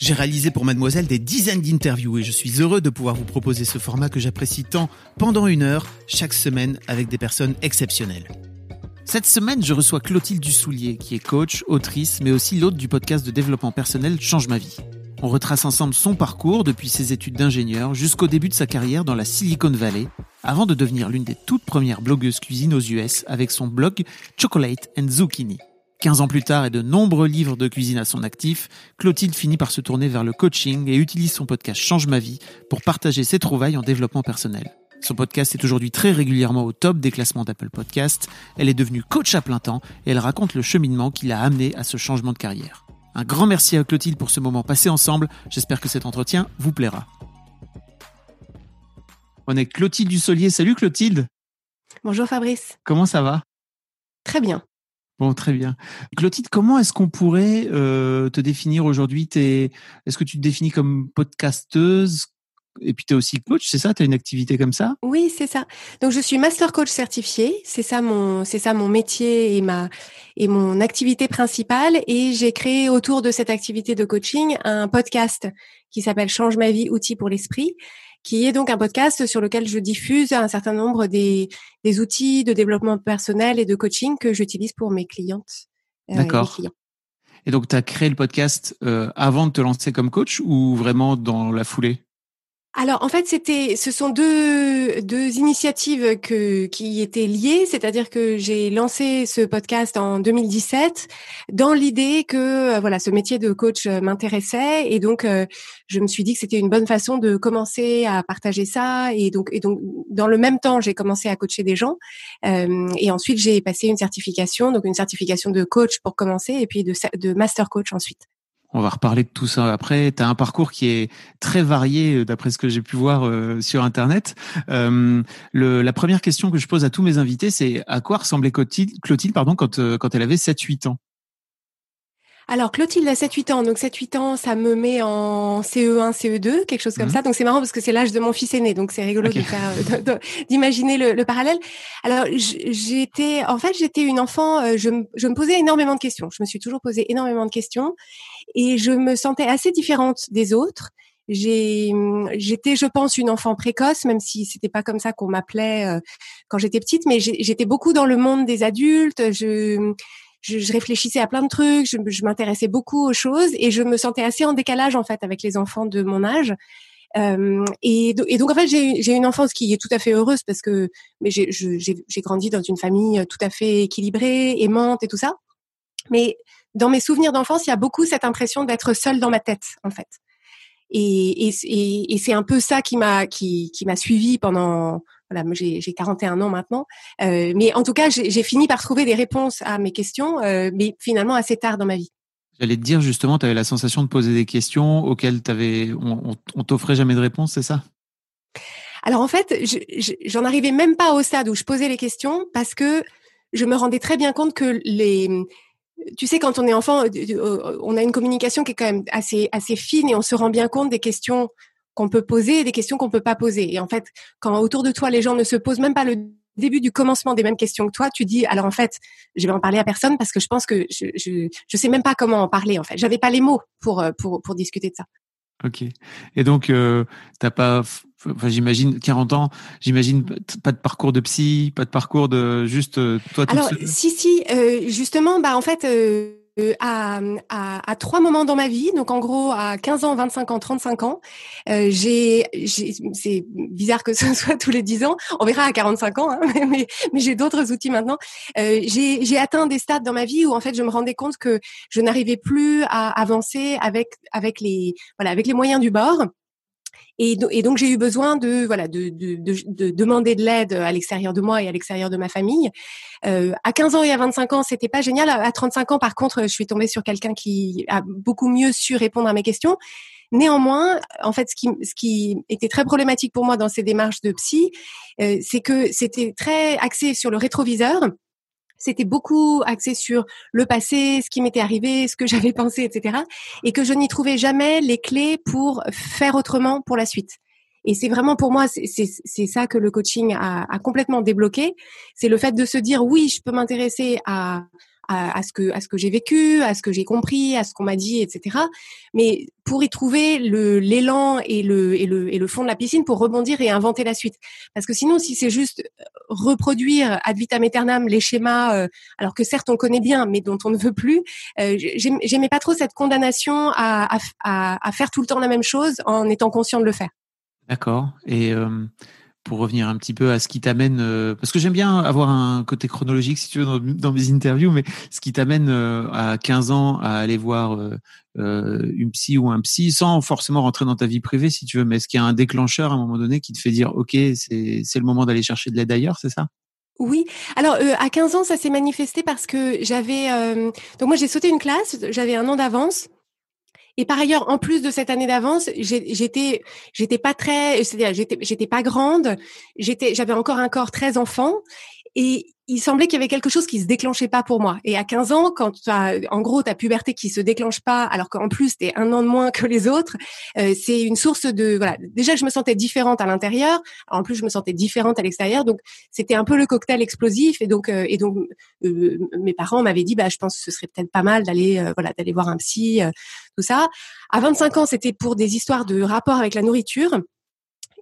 J'ai réalisé pour Mademoiselle des dizaines d'interviews et je suis heureux de pouvoir vous proposer ce format que j'apprécie tant pendant une heure chaque semaine avec des personnes exceptionnelles. Cette semaine, je reçois Clotilde Dussoulier, qui est coach, autrice, mais aussi l'hôte du podcast de développement personnel Change ma vie. On retrace ensemble son parcours depuis ses études d'ingénieur jusqu'au début de sa carrière dans la Silicon Valley, avant de devenir l'une des toutes premières blogueuses cuisine aux US avec son blog Chocolate and Zucchini. 15 ans plus tard et de nombreux livres de cuisine à son actif, Clotilde finit par se tourner vers le coaching et utilise son podcast Change ma vie pour partager ses trouvailles en développement personnel. Son podcast est aujourd'hui très régulièrement au top des classements d'Apple Podcast. Elle est devenue coach à plein temps et elle raconte le cheminement qui l'a amené à ce changement de carrière. Un grand merci à Clotilde pour ce moment passé ensemble. J'espère que cet entretien vous plaira. On est Clotilde Dussolier. Salut Clotilde. Bonjour Fabrice. Comment ça va? Très bien. Bon, très bien. Clotilde, comment est-ce qu'on pourrait euh, te définir aujourd'hui? Est-ce que tu te définis comme podcasteuse? Et puis tu es aussi coach, c'est ça? Tu as une activité comme ça? Oui, c'est ça. Donc je suis master coach certifié, c'est ça mon c'est ça mon métier et ma et mon activité principale. Et j'ai créé autour de cette activité de coaching un podcast qui s'appelle Change ma vie outils pour l'esprit qui est donc un podcast sur lequel je diffuse un certain nombre des, des outils de développement personnel et de coaching que j'utilise pour mes clientes. Euh, D'accord. Et, donc, tu as créé le podcast euh, avant de te lancer comme coach ou vraiment dans la foulée? Alors en fait, c'était, ce sont deux, deux initiatives que, qui étaient liées, c'est-à-dire que j'ai lancé ce podcast en 2017 dans l'idée que euh, voilà, ce métier de coach euh, m'intéressait. Et donc euh, je me suis dit que c'était une bonne façon de commencer à partager ça. Et donc et donc dans le même temps, j'ai commencé à coacher des gens. Et ensuite j'ai passé une certification, donc une certification de coach pour commencer et puis de, de master coach ensuite. On va reparler de tout ça après. Tu un parcours qui est très varié euh, d'après ce que j'ai pu voir euh, sur Internet. Euh, la première question que je pose à tous mes invités, c'est à quoi ressemblait Clotilde, Clotilde pardon, quand, quand elle avait 7-8 ans? Alors Clotilde a 7-8 ans, donc 7-8 ans, ça me met en CE1, CE2, quelque chose comme mhm. ça. Donc c'est marrant parce que c'est l'âge de mon fils aîné, donc c'est rigolo de faire, d'imaginer le, le, parallèle. Alors j'étais, en fait, j'étais une enfant, je, je me posais énormément de questions. Je me suis toujours posé énormément de questions et je me sentais assez différente des autres. J'ai, j'étais, je pense, une enfant précoce, même si c'était pas comme ça qu'on m'appelait euh, quand j'étais petite, mais j'étais beaucoup dans le monde des adultes. Je, je, réfléchissais à plein de trucs, je, je m'intéressais beaucoup aux choses et je me sentais assez en décalage en fait avec les enfants de mon âge. Euh, et, donc en fait j'ai une enfance qui est tout à fait heureuse parce que mais j'ai grandi dans une famille tout à fait équilibrée, aimante et tout ça. Mais dans mes souvenirs d'enfance, il y a beaucoup cette impression d'être seule dans ma tête, en fait. Et, et, et c'est un peu ça qui m'a qui, qui m'a suivi pendant voilà, j'ai 41 ans maintenant. Euh, mais en tout cas, j'ai fini par trouver des réponses à mes questions, euh, mais finalement assez tard dans ma vie. J'allais te dire justement, tu avais la sensation de poser des questions auxquelles avais, on, on t'offrait jamais de réponse, c'est ça? Alors en fait, j'en arrivais même pas au stade où je posais les questions parce que je me rendais très bien compte que les tu sais, quand on est enfant, euh, on a une communication qui est quand même assez assez fine et on se rend bien compte des questions qu'on peut poser et des questions qu'on peut pas poser. Et en fait, quand autour de toi les gens ne se posent même pas le début du commencement des mêmes questions que toi, tu dis alors en fait, je vais en parler à personne parce que je pense que je je, je sais même pas comment en parler en fait. J'avais pas les mots pour euh, pour pour discuter de ça. Ok. Et donc, euh, t'as pas, enfin, j'imagine 40 ans, j'imagine pas de parcours de psy, pas de parcours de juste euh, toi Alors, si, si, euh, justement, bah en fait, euh, à, à, à, trois moments dans ma vie, donc en gros à 15 ans, 25 ans, 35 ans, euh, j'ai, c'est bizarre que ce soit tous les 10 ans, on verra à 45 ans, hein, mais, mais j'ai d'autres outils maintenant. Euh, j'ai atteint des stades dans ma vie où en fait je me rendais compte que je n'arrivais plus à avancer avec avec les voilà avec les moyens du bord. Et, donc j'ai eu besoin de voilà de, de, de, demander de l'aide à l'extérieur de moi et à l'extérieur de ma famille. Euh, à 15 ans et à 25 ans, c'était pas génial. À 35 ans, par contre, je suis tombée sur quelqu'un qui a beaucoup mieux su répondre à mes questions. Néanmoins, en fait, ce qui, ce qui était très problématique pour moi dans ces démarches de psy, euh, c'est que c'était très axé sur le rétroviseur c'était beaucoup axé sur le passé, ce qui m'était arrivé, ce que j'avais pensé, etc. Et que je n'y trouvais jamais les clés pour faire autrement pour la suite. Et c'est vraiment pour moi, c'est ça que le coaching a, complètement débloqué. C'est le fait de se dire oui, je peux m'intéresser à à, ce que à ce que j'ai vécu, à ce que j'ai compris, à ce qu'on m'a dit, etc. Mais pour y trouver le l'élan et le et le et le fond de la piscine pour rebondir et inventer la suite. Parce que sinon, si c'est juste euh, reproduire ad vitam aeternam les schémas, euh, alors que certes on connaît bien, mais dont on ne veut plus, euh, j'aimais pas trop cette condamnation à, à, faire tout le temps la même chose en étant conscient de le faire. D'accord. Et euh, pour revenir un petit peu à ce qui t'amène, euh, parce que j'aime bien avoir un côté chronologique, si tu veux, dans, mes interviews, mais ce qui t'amène euh, à 15 ans à aller voir euh, une psy ou un psy, sans forcément rentrer dans ta vie privée, si tu veux, mais est-ce qu'il y a un déclencheur à un moment donné qui te fait dire, OK, c'est le moment d'aller chercher de l'aide ailleurs, c'est ça? Oui. Alors à 15 ans, ça s'est manifesté parce que j'avais donc moi j'ai sauté une classe, j'avais un an d'avance et par ailleurs, en plus de cette année d'avance, j'étais, j'étais pas très, c'est-à-dire j'étais, j'étais pas grande, j'étais, j'avais encore un corps très enfant, et il semblait qu'il y avait quelque chose qui se déclenchait pas pour moi. Et à 15 ans, quand tu as, en gros, ta puberté qui se déclenche pas, alors qu'en plus, tu es un an de moins que les autres, euh, c'est une source de, voilà. Déjà, je me sentais différente à l'intérieur. En plus, je me sentais différente à l'extérieur. Donc, c'était un peu le cocktail explosif. Et donc, euh, et donc, euh, mes parents m'avaient dit, bah, je pense que ce serait peut-être pas mal d'aller, voilà, d'aller voir un psy, tout ça. À 25 ans, c'était pour des histoires de rapport avec la nourriture.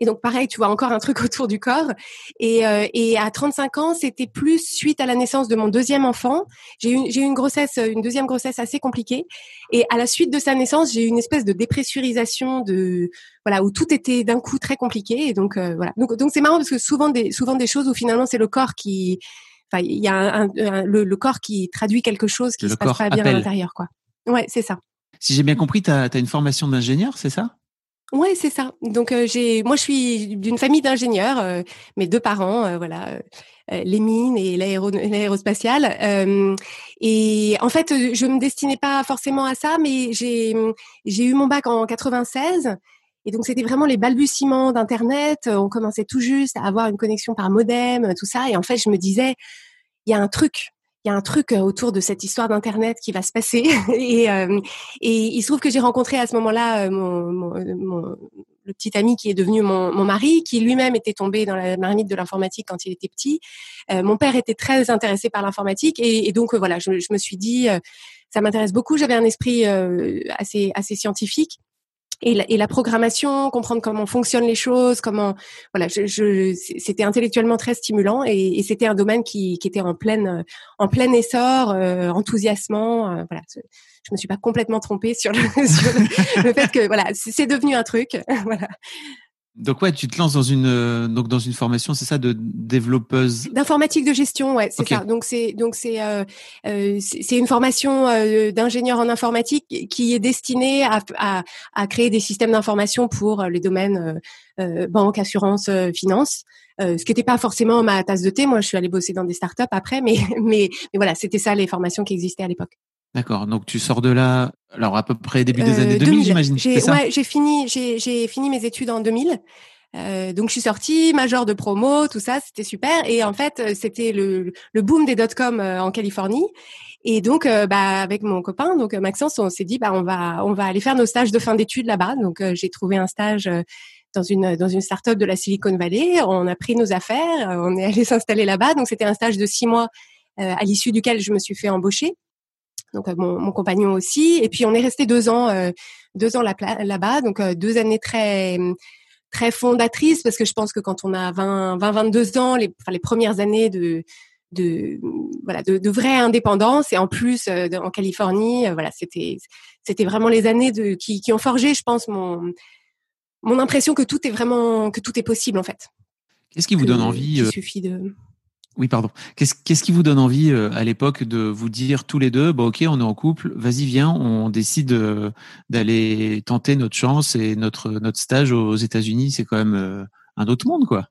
Et donc pareil, tu vois encore un truc autour du corps. Et, euh, et à 35 ans, c'était plus suite à la naissance de mon deuxième enfant. J'ai eu, j'ai eu une grossesse, une deuxième grossesse assez compliquée. Et à la suite de sa naissance, j'ai eu une espèce de dépressurisation de voilà où tout était d'un coup très compliqué. Et donc euh, voilà. Donc donc c'est marrant parce que souvent des souvent des choses où finalement c'est le corps qui Enfin, il y a un, le, corps qui traduit quelque chose qui se passe pas bien à l'intérieur, quoi. Ouais, c'est ça. Si j'ai bien compris, tu as, as, une formation d'ingénieur, c'est ça? Ouais, c'est ça. Donc euh, j'ai, moi je suis d'une famille d'ingénieurs. Euh, mes deux parents, euh, voilà, les mines et l'aérospatiale. et en fait, je me destinais pas forcément à ça, mais j'ai j'ai eu mon bac en 96. Et donc c'était vraiment les balbutiements d'internet. On commençait tout juste à avoir une connexion par modem, tout ça. Et en fait, je me disais, il y a un truc y a un truc euh, autour de cette histoire d'internet qui va se passer et, euh, et il se trouve que j'ai rencontré à ce moment-là euh, mon, le petit ami qui est devenu mon, mon mari, qui lui-même était tombé dans la marmite de l'informatique quand il était petit. mon père était très intéressé par l'informatique et, et, donc voilà, je, je, me suis dit ça m'intéresse beaucoup. J'avais un esprit assez assez scientifique et la, et la, programmation, comprendre comment fonctionnent les choses, comment voilà, je, je c'était intellectuellement très stimulant et, et c'était un domaine qui, qui, était en pleine en plein essor, euh, enthousiasmant. Euh, voilà, je, je me suis pas complètement trompée sur le, sur le fait que voilà, c'est devenu un truc. voilà. Donc ouais, tu te lances dans une euh, donc dans une formation, c'est ça, de développeuse? D'informatique de gestion, ouais, c'est ça. Donc c'est donc c'est euh, euh c'est une formation euh, d'ingénieur en informatique qui est destinée à, à, à créer des systèmes d'information pour les domaines euh, banque, assurance, finance. ce qui n'était pas forcément ma tasse de thé. Moi, je suis allée bosser dans des startups après, mais mais mais voilà, c'était ça les formations qui existaient à l'époque. D'accord. Donc tu sors de là, alors à peu près début des années 2000, j'imagine. Ouais, j'ai fini, j'ai fini mes études en 2000. Euh, donc je suis sortie, major de promo, tout ça, c'était super. Et en fait, euh, c'était le, le boom des dot-com euh, en Californie. Et donc, euh, bah, avec mon copain, donc Maxence, on s'est dit, bah, on va, on va aller faire nos stages de fin d'études là-bas. Donc, j'ai trouvé un stage dans une dans une start-up de la Silicon Valley. On a pris nos affaires, on est allé s'installer là-bas. Donc, c'était un stage de six mois à l'issue duquel je me suis fait embaucher donc euh, mon, mon, compagnon aussi. Et puis on est resté deux ans, euh, deux ans là-bas, donc euh, deux années très très fondatrices parce que je pense que quand on a 20, 20 22 ans, les, enfin, les premières années de de voilà de, de, vraie indépendance et en plus en Californie voilà c'était c'était vraiment les années de qui, qui ont forgé je pense mon mon impression que tout est vraiment que tout est possible en fait qu'est-ce qui vous donne envie il suffit de oui, pardon. Qu'est-ce qui vous donne envie euh, à l'époque de vous dire tous les deux, bon ok, on est en couple, vas-y viens, on décide euh, d'aller tenter notre chance et notre notre stage aux États-Unis, c'est quand même euh, un autre monde quoi.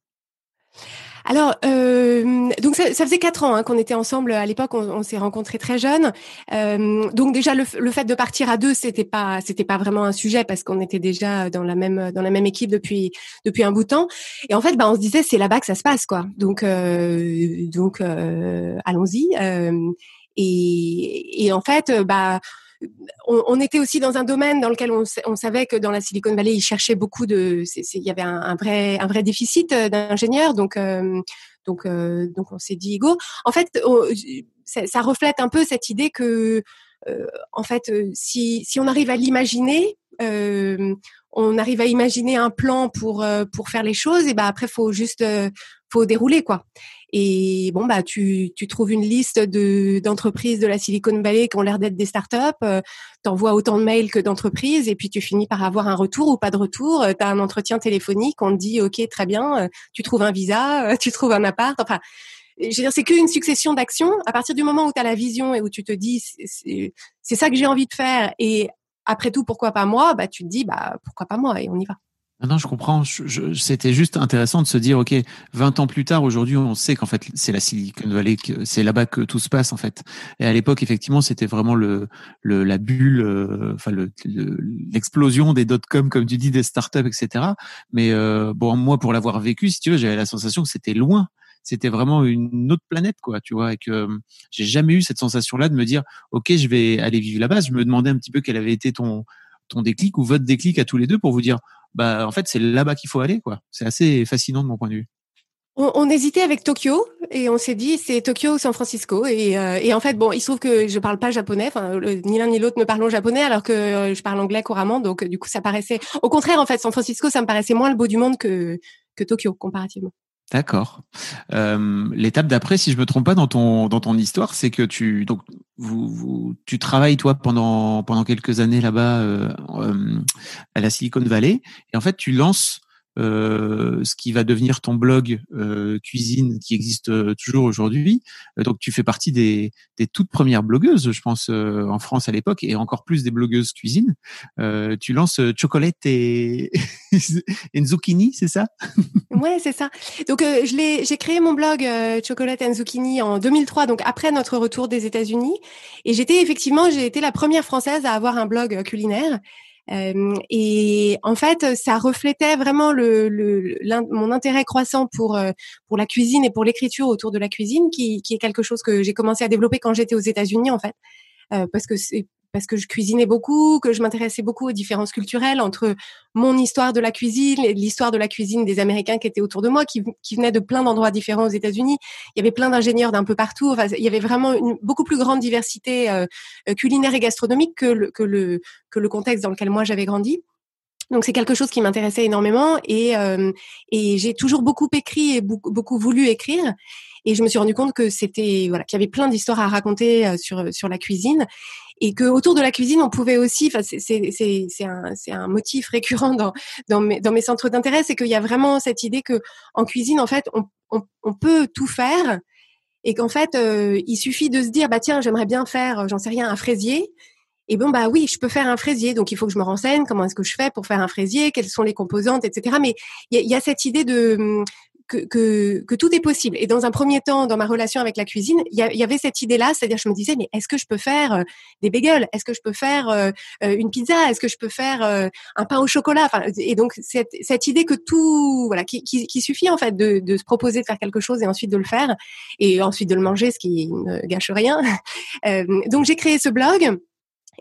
Alors, euh, donc ça, ça, faisait quatre ans hein, qu'on était ensemble. À l'époque, on, s'est rencontrés très jeunes. Euh, donc déjà, le, le, fait de partir à deux, c'était pas, c'était pas vraiment un sujet parce qu'on était déjà dans la même dans la même équipe depuis depuis un bout de temps. Et en fait, bah, on se disait c'est là-bas que ça se passe, quoi. Donc euh, donc euh, allons-y. Euh, et, et en fait, bah on, on, était aussi dans un domaine dans lequel on, on, savait que dans la Silicon Valley, ils cherchaient beaucoup de, il y avait un, un, vrai, un vrai déficit euh, d'ingénieurs, donc euh, donc euh, donc on s'est dit go. En fait, ça, ça, reflète un peu cette idée que en fait, si si on arrive à l'imaginer, on arrive à imaginer un plan pour pour faire les choses, et ben après faut juste faut dérouler quoi. Et bon, bah, tu, tu trouves une liste de, d'entreprises de la Silicon Valley qui ont l'air d'être des startups, euh, t'envoies autant de mails que d'entreprises, et puis tu finis par avoir un retour ou pas de retour. Euh, tu un entretien téléphonique, on te dit, OK, très bien, euh, tu trouves un visa, euh, tu trouves un appart. Enfin, je veux dire, c'est qu'une succession d'actions. À partir du moment où tu as la vision et où tu te dis, c'est, c'est ça que j'ai envie de faire, et après tout, pourquoi pas moi? Bah, tu te dis, bah, pourquoi pas moi, et on y va. Non, je comprends. C'était juste intéressant de se dire, ok, 20 ans plus tard, aujourd'hui, on sait qu'en fait, c'est la Silicon Valley, c'est là-bas que tout se passe en fait. Et à l'époque, effectivement, c'était vraiment le, le, la bulle, euh, enfin l'explosion des dot-com, comme tu dis, des startups, etc. Mais euh, bon, moi, pour l'avoir vécu, si tu veux, j'avais la sensation que c'était loin. C'était vraiment une autre planète, quoi, tu vois, et que euh, j'ai jamais eu cette sensation-là de me dire, ok, je vais aller vivre là-bas. Je me demandais un petit peu quel avait été ton ton déclic ou votre déclic à tous les deux pour vous dire bah en fait c'est là-bas qu'il faut aller quoi. C'est assez fascinant de mon point de vue. On, hésitait avec Tokyo et on s'est dit c'est Tokyo ou San Francisco et, euh, et, en fait bon il se trouve que je parle pas japonais enfin ni l'un ni l'autre ne parlons japonais alors que euh, je parle anglais couramment donc du coup ça paraissait au contraire en fait San Francisco ça me paraissait moins le beau du monde que que Tokyo comparativement. D'accord. Euh, L'étape d'après, si je me trompe pas dans ton dans ton histoire, c'est que tu donc vous, vous, tu travailles toi pendant pendant quelques années là-bas euh, euh, à la Silicon Valley. Et en fait tu lances euh, ce qui va devenir ton blog euh, cuisine qui existe euh, toujours aujourd'hui. donc tu fais partie des, des, toutes premières blogueuses, je pense, en France à l'époque, et encore plus des blogueuses cuisine. tu lances Chocolate et, et Zucchini, c'est ça? Ouais, c'est ça. Donc je l'ai, j'ai créé mon blog Chocolate and Zucchini en 2003, donc après notre retour des États-Unis, et j'étais effectivement, j'ai été la première française à avoir un blog culinaire. Euh, et en fait, ça reflétait vraiment le, le mon intérêt croissant pour euh, pour la cuisine et pour l'écriture autour de la cuisine, qui, qui est quelque chose que j'ai commencé à développer quand j'étais aux États-Unis en fait, euh, parce que c'est parce que je cuisinais beaucoup, que je m'intéressais beaucoup aux différences culturelles entre mon histoire de la cuisine et l'histoire de la cuisine des Américains qui étaient autour de moi, qui, venaient de plein d'endroits différents aux États-Unis. Il y avait plein d'ingénieurs d'un peu partout. Il y avait vraiment une beaucoup plus grande diversité euh, culinaire et gastronomique que le, contexte dans lequel moi j'avais grandi. Donc c'est quelque chose qui m'intéressait énormément et, euh, j'ai toujours beaucoup écrit et beaucoup, voulu écrire. Et je me suis rendu compte que c'était voilà qu'il y avait plein d'histoires à raconter euh, sur la cuisine et que autour de la cuisine on pouvait aussi enfin c'est un un motif récurrent dans dans mes dans mes centres d'intérêt c'est qu'il y a vraiment cette idée que en cuisine en fait on on, on peut tout faire et qu'en fait euh, il suffit de se dire bah tiens j'aimerais bien faire j'en sais rien un fraisier et bon bah oui, je peux faire un fraisier, donc il faut que je me renseigne comment est-ce que je fais pour faire un fraisier, quelles sont les composantes, etc. Mais il y, y a, cette idée de que, que, que, tout est possible. Et dans un premier temps, dans ma relation avec la cuisine, il y, avait cette idée-là, c'est-à-dire je me disais, mais est-ce que je peux faire euh, des bagels? Est-ce que je peux faire euh, euh, une pizza? Est-ce que je peux faire un pain au chocolat? Et donc cette, idée que tout, voilà, qui, suffit en fait de, de se proposer de faire quelque chose et ensuite de le faire et ensuite de le manger, ce qui ne gâche rien. donc j'ai créé ce blog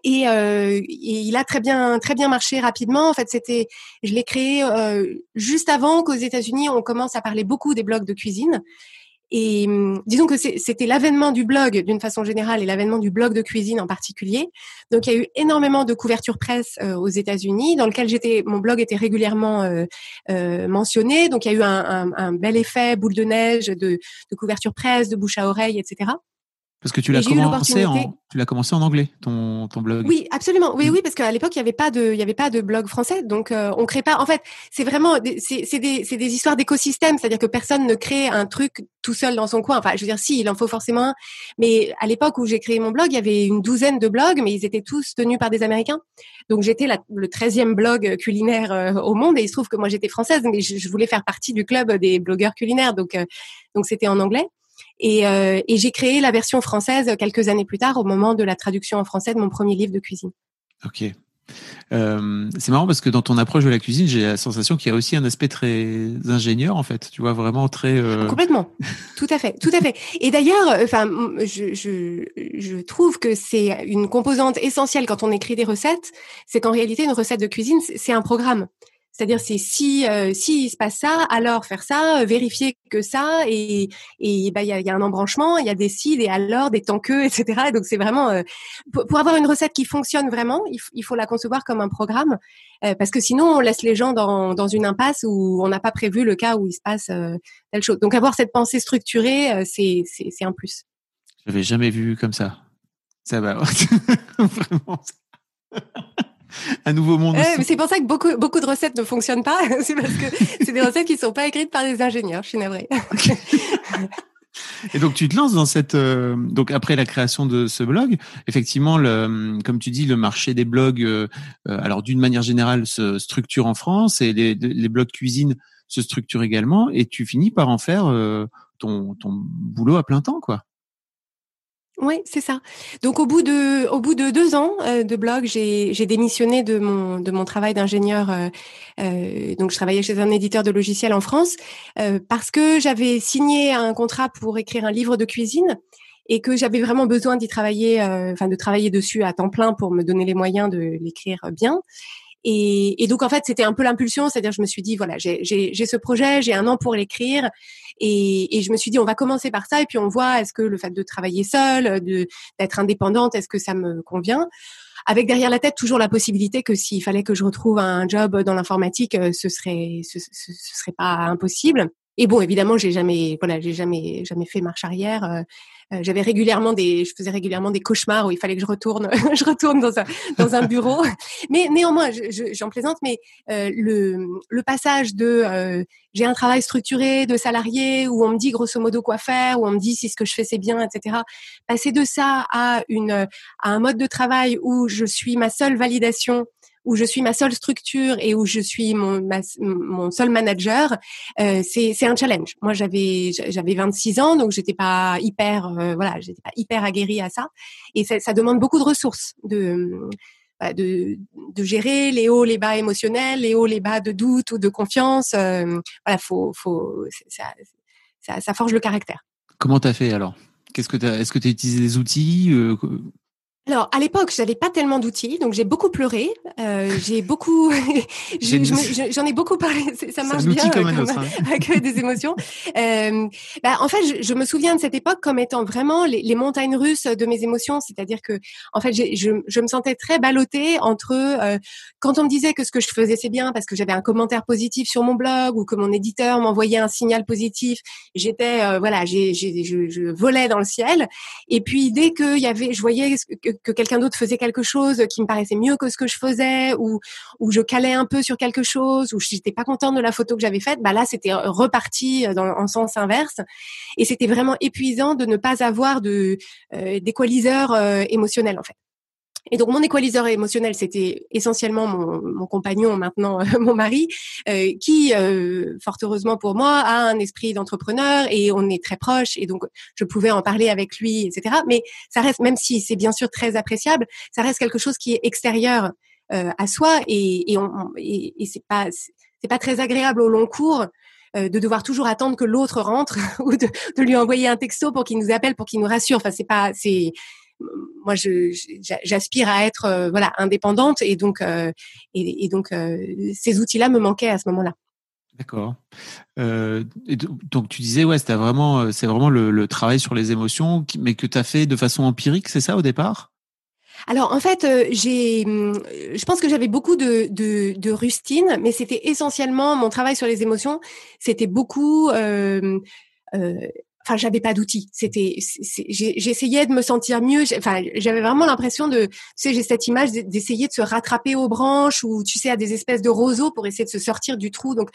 et, euh, il a très bien très bien marché rapidement. En fait, c'était je l'ai créé euh, juste avant qu'aux États-Unis on commence à parler beaucoup des blogs de cuisine. Et hum, disons que c'était l'avènement du blog d'une façon générale et l'avènement du blog de cuisine en particulier. Donc il y a eu énormément de couverture presse euh, aux États-Unis, dans lequel j'étais, mon blog était régulièrement euh, euh, mentionné. Donc il y a eu un, un, un, bel effet boule de neige de, de couverture presse, de bouche à oreille, etc. Parce que tu l'as commencé en tu l'as commencé en anglais ton ton blog. Oui, absolument. Oui, mm. oui, parce qu'à l'époque il y avait pas de il y avait pas de blog français, donc euh, on crée pas. En fait, c'est vraiment c'est des c'est des histoires d'écosystème, c'est-à-dire que personne ne crée un truc tout seul dans son coin. Enfin, je veux dire, si il en faut forcément un, mais à l'époque où j'ai créé mon blog, il y avait une douzaine de blogs, mais ils étaient tous tenus par des Américains. Donc j'étais le treizième blog culinaire euh, au monde, et il se trouve que moi j'étais française, mais je, voulais faire partie du club des blogueurs culinaires, donc euh, donc c'était en anglais. Et, euh, et j'ai créé la version française quelques années plus tard, au moment de la traduction en français de mon premier livre de cuisine. Ok. Euh, c'est marrant parce que dans ton approche de la cuisine, j'ai la sensation qu'il y a aussi un aspect très ingénieur en fait. Tu vois vraiment très euh... complètement, tout à fait, tout à fait. Et d'ailleurs, enfin, je, je, je trouve que c'est une composante essentielle quand on écrit des recettes, c'est qu'en réalité une recette de cuisine c'est un programme. C'est-à-dire c'est si euh, si il se passe ça, alors faire ça, euh, vérifier que ça et et bah il y a, y a, un embranchement, il y a des si, des alors, des tant que, etc. Et donc c'est vraiment euh, pour, avoir une recette qui fonctionne vraiment, il, il faut la concevoir comme un programme parce que sinon on laisse les gens dans dans une impasse où on n'a pas prévu le cas où il se passe telle chose. Donc avoir cette pensée structurée, c'est c'est c'est un plus. J'avais jamais vu comme ça. Ça va vraiment un nouveau monde. Eh, c'est pour ça que beaucoup, beaucoup de recettes ne fonctionnent pas. c'est parce que c'est des recettes qui ne sont pas écrites par des ingénieurs. Je suis navrée. Et donc tu te lances dans cette euh, donc après la création de ce blog, effectivement le comme tu dis le marché des blogs euh, euh, alors d'une manière générale se structure en France et les, les blogs cuisine se structurent également et tu finis par en faire ton ton boulot à plein temps quoi. Oui, c'est ça. Donc au bout de au bout de deux ans euh, de blog, j'ai démissionné de mon de mon travail d'ingénieur. Euh, euh, donc je travaillais chez un éditeur de logiciels en France parce que j'avais signé un contrat pour écrire un livre de cuisine et que j'avais vraiment besoin d'y travailler, enfin de travailler dessus à temps plein pour me donner les moyens de l'écrire bien. Et, et, donc en fait, c'était un peu l'impulsion, c'est-à-dire je me suis dit voilà, j'ai ce projet, j'ai un an pour l'écrire, et, et, je me suis dit on va commencer par ça, et puis on voit est-ce que le fait de travailler seule, d'être indépendante, est-ce que ça me convient? Avec derrière la tête toujours la possibilité que s'il fallait que je retrouve un job dans l'informatique, euh, ce serait ce, ce, serait pas impossible. Et bon, évidemment, j'ai jamais, voilà, j'ai jamais, jamais fait marche arrière. Euh, j'avais régulièrement des, je faisais régulièrement des cauchemars où il fallait que je retourne, je retourne dans un dans un bureau. Mais néanmoins, j'en plaisante, mais euh, le le passage de euh, j'ai un travail structuré de salarié où on me dit grosso modo quoi faire, où on me dit si ce que je fais c'est bien, etc. Passer de ça à une à un mode de travail où je suis ma seule validation où je suis ma seule structure et où je suis mon, mon seul manager, euh, c'est un challenge. Moi, j'avais j'avais 26 ans, donc j'étais pas hyper euh, voilà, j'étais pas hyper aguerrie à ça, et ça, demande beaucoup de ressources de bah, de, de gérer les hauts, les bas émotionnels, les hauts, les bas de doute ou de confiance. Euh, voilà, faut, faut, ça, ça, forge le caractère. Comment t'as fait alors? Qu'est-ce que est-ce que tu as utilisé des outils euh, alors à l'époque, j'avais pas tellement d'outils, donc j'ai beaucoup pleuré. Euh, j'ai beaucoup, j'en ai, beaucoup parlé. Ça marche bien comme comme, hein. avec des émotions. Euh, bah, en fait, je, je, me souviens de cette époque comme étant vraiment les, les montagnes russes de mes émotions. C'est-à-dire que, en fait, je, je, me sentais très ballottée entre euh, quand on me disait que ce que je faisais c'est bien parce que j'avais un commentaire positif sur mon blog ou que mon éditeur m'envoyait un signal positif. J'étais, euh, voilà, j'ai, je, je volais dans le ciel. Et puis dès que y avait, je voyais que que quelqu'un d'autre faisait quelque chose qui me paraissait mieux que ce que je faisais ou ou je calais un peu sur quelque chose ou j'étais pas contente de la photo que j'avais faite, bah là c'était reparti dans en sens inverse et c'était vraiment épuisant de ne pas avoir de euh, euh, émotionnel en fait. Et donc mon équaliseur émotionnel, c'était essentiellement mon, mon, compagnon, maintenant mon mari, euh, qui, euh, fort heureusement pour moi, a un esprit d'entrepreneur et on est très proches et donc je pouvais en parler avec lui, etc. Mais ça reste, même si c'est bien sûr très appréciable, ça reste quelque chose qui est extérieur euh, à soi et, et, on, et, et c'est pas c'est pas très agréable au long cours euh, de devoir toujours attendre que l'autre rentre ou de, de, lui envoyer un texto pour qu'il nous appelle, pour qu'il nous rassure. Enfin, c'est pas, c'est, moi j'aspire à être euh, voilà indépendante et donc euh, et, donc euh, ces outils-là me manquaient à ce moment-là. D'accord. Euh, donc tu disais ouais, c'était vraiment, c'est vraiment le, travail sur les émotions, mais que tu as fait de façon empirique, c'est ça au départ? Alors en fait, j'ai, je pense que j'avais beaucoup de, de, rustine, mais c'était essentiellement mon travail sur les émotions. C'était beaucoup enfin j'avais pas d'outils. C'était j'essayais de me sentir mieux. Enfin j'avais vraiment l'impression de tu sais j'ai cette image d'essayer de se rattraper aux branches ou tu sais à des espèces de roseaux pour essayer de se sortir du trou. Donc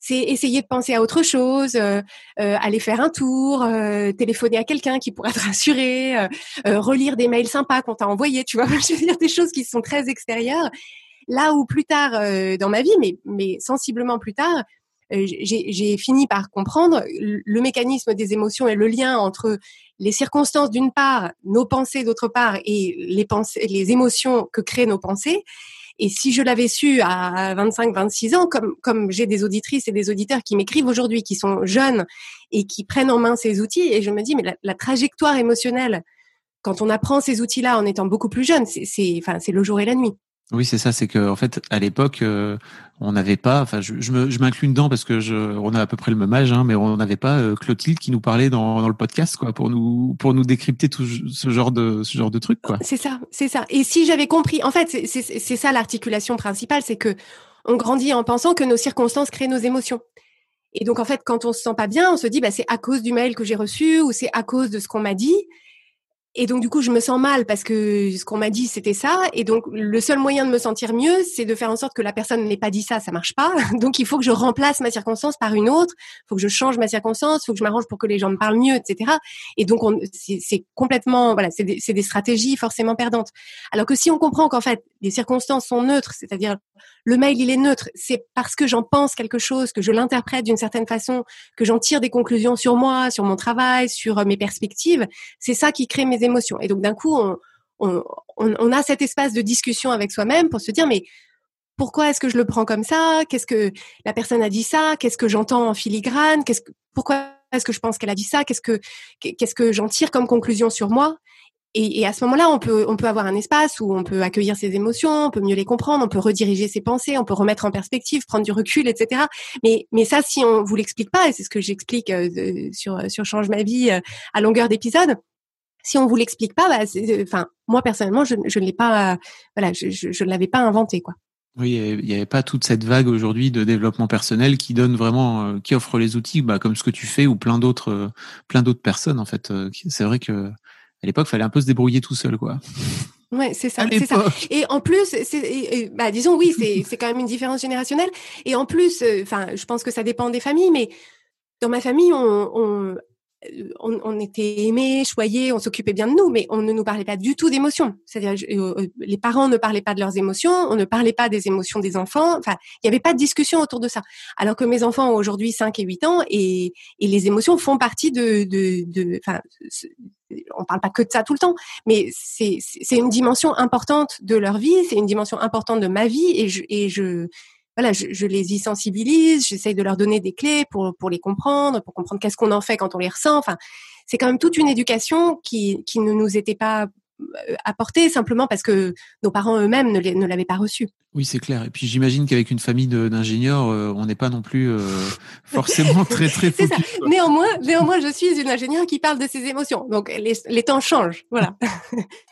c'est essayer de penser à autre chose, euh, euh aller faire un tour, euh, téléphoner à quelqu'un qui pourrait te rassurer, euh, relire des mails sympas qu'on t'a envoyés, tu vois, je veux dire des choses qui sont très extérieures. Là où plus tard dans ma vie, mais, mais sensiblement plus tard, euh, j'ai fini par comprendre le mécanisme des émotions et le lien entre les circonstances d'une part, nos pensées d'autre part et les pensées, les émotions que créent nos pensées. Et si je l'avais su à 25, 26 ans, comme, comme j'ai des auditrices et des auditeurs qui m'écrivent aujourd'hui, qui sont jeunes et qui prennent en main ces outils, et je me dis, mais la, trajectoire émotionnelle, quand on apprend ces outils-là en étant beaucoup plus jeune, c'est, enfin, c'est le jour et la nuit. Oui, c'est ça. C'est que en fait, à l'époque, euh, on n'avait pas. Enfin, je, je m'inclus dedans parce que on a à peu près le même âge, hein, mais on n'avait pas euh, Clotilde qui nous parlait dans, le podcast, quoi, pour nous pour nous décrypter tout ce genre de ce genre de trucs, quoi. C'est ça, c'est ça. Et si j'avais compris, en fait, c'est ça l'articulation principale, c'est que on grandit en pensant que nos circonstances créent nos émotions. Et donc, en fait, quand on se sent pas bien, on se dit, bah, c'est à cause du mail que j'ai reçu ou c'est à cause de ce qu'on m'a dit. Et donc du coup, je me sens mal parce que ce qu'on m'a dit, c'était ça. Et donc le seul moyen de me sentir mieux, c'est de faire en sorte que la personne n'ait pas dit ça. Ça marche pas. Donc il faut que je remplace ma circonstance par une autre. Il faut que je change ma circonstance. Il faut que je m'arrange pour que les gens me parlent mieux, etc. Et donc c'est complètement, voilà, c'est des, des stratégies forcément perdantes. Alors que si on comprend qu'en fait les circonstances sont neutres, c'est-à-dire le mail il est neutre, c'est parce que j'en pense quelque chose, que je l'interprète d'une certaine façon, que j'en tire des conclusions sur moi, sur mon travail, sur mes perspectives. C'est ça qui crée mes émotions. Et donc d'un coup, on, a cet espace de discussion avec soi-même pour se dire mais pourquoi est-ce que je le prends comme ça? Qu'est-ce que la personne a dit ça? Qu'est-ce que j'entends en filigrane? Pourquoi est-ce que je pense qu'elle a dit ça? Qu'est-ce que qu'est-ce que j'en tire comme conclusion sur moi? Et, à ce moment-là, on peut, on peut avoir un espace où on peut accueillir ses émotions, on peut mieux les comprendre, on peut rediriger ses pensées, on peut remettre en perspective, prendre du recul, etc. Mais, mais ça, si on vous l'explique pas, et c'est ce que j'explique euh, sur, sur Change ma vie euh, à longueur d'épisode, si on vous l'explique pas, bah, euh, enfin, moi personnellement, je, je ne l'ai pas, voilà, je, je, l'avais pas inventé, quoi. Oui, il n'y avait pas toute cette vague aujourd'hui de développement personnel qui donne vraiment, qui offre les outils, bah, comme ce que tu fais ou plein d'autres, plein d'autres personnes en fait. C'est vrai que à l'époque, fallait un peu se débrouiller tout seul, quoi. Ouais, c'est ça, c'est ça. Et en plus, bah, disons oui, c'est, quand même une différence générationnelle. Et en plus, enfin, je pense que ça dépend des familles, mais dans ma famille, on, on euh, on, était aimés, choyés, on s'occupait bien de nous, mais on ne nous parlait pas du tout d'émotions. C'est-à-dire, euh, euh, les parents ne parlaient pas de leurs émotions, on ne parlait pas des émotions des enfants. Enfin, il n'y avait pas de discussion autour de ça. Alors que mes enfants ont aujourd'hui 5 et 8 ans et, les émotions font partie de, de, de enfin, on parle pas que de ça tout le temps, mais c'est une dimension importante de leur vie, c'est une dimension importante de ma vie et je, et je voilà, je, je, les y sensibilise, j'essaye de leur donner des clés pour, pour les comprendre, pour comprendre qu'est-ce qu'on en fait quand on les ressent. Enfin, c'est quand même toute une éducation qui, qui ne nous était pas euh, apportée simplement parce que nos parents eux-mêmes ne, l'avaient pas reçu. Oui, c'est clair. Et puis j'imagine qu'avec une famille d'ingénieurs, euh, on n'est pas non plus euh, forcément très très focus. Ça. Néanmoins, néanmoins, je suis une ingénieure qui parle de ses émotions. Donc les, les temps changent. Voilà.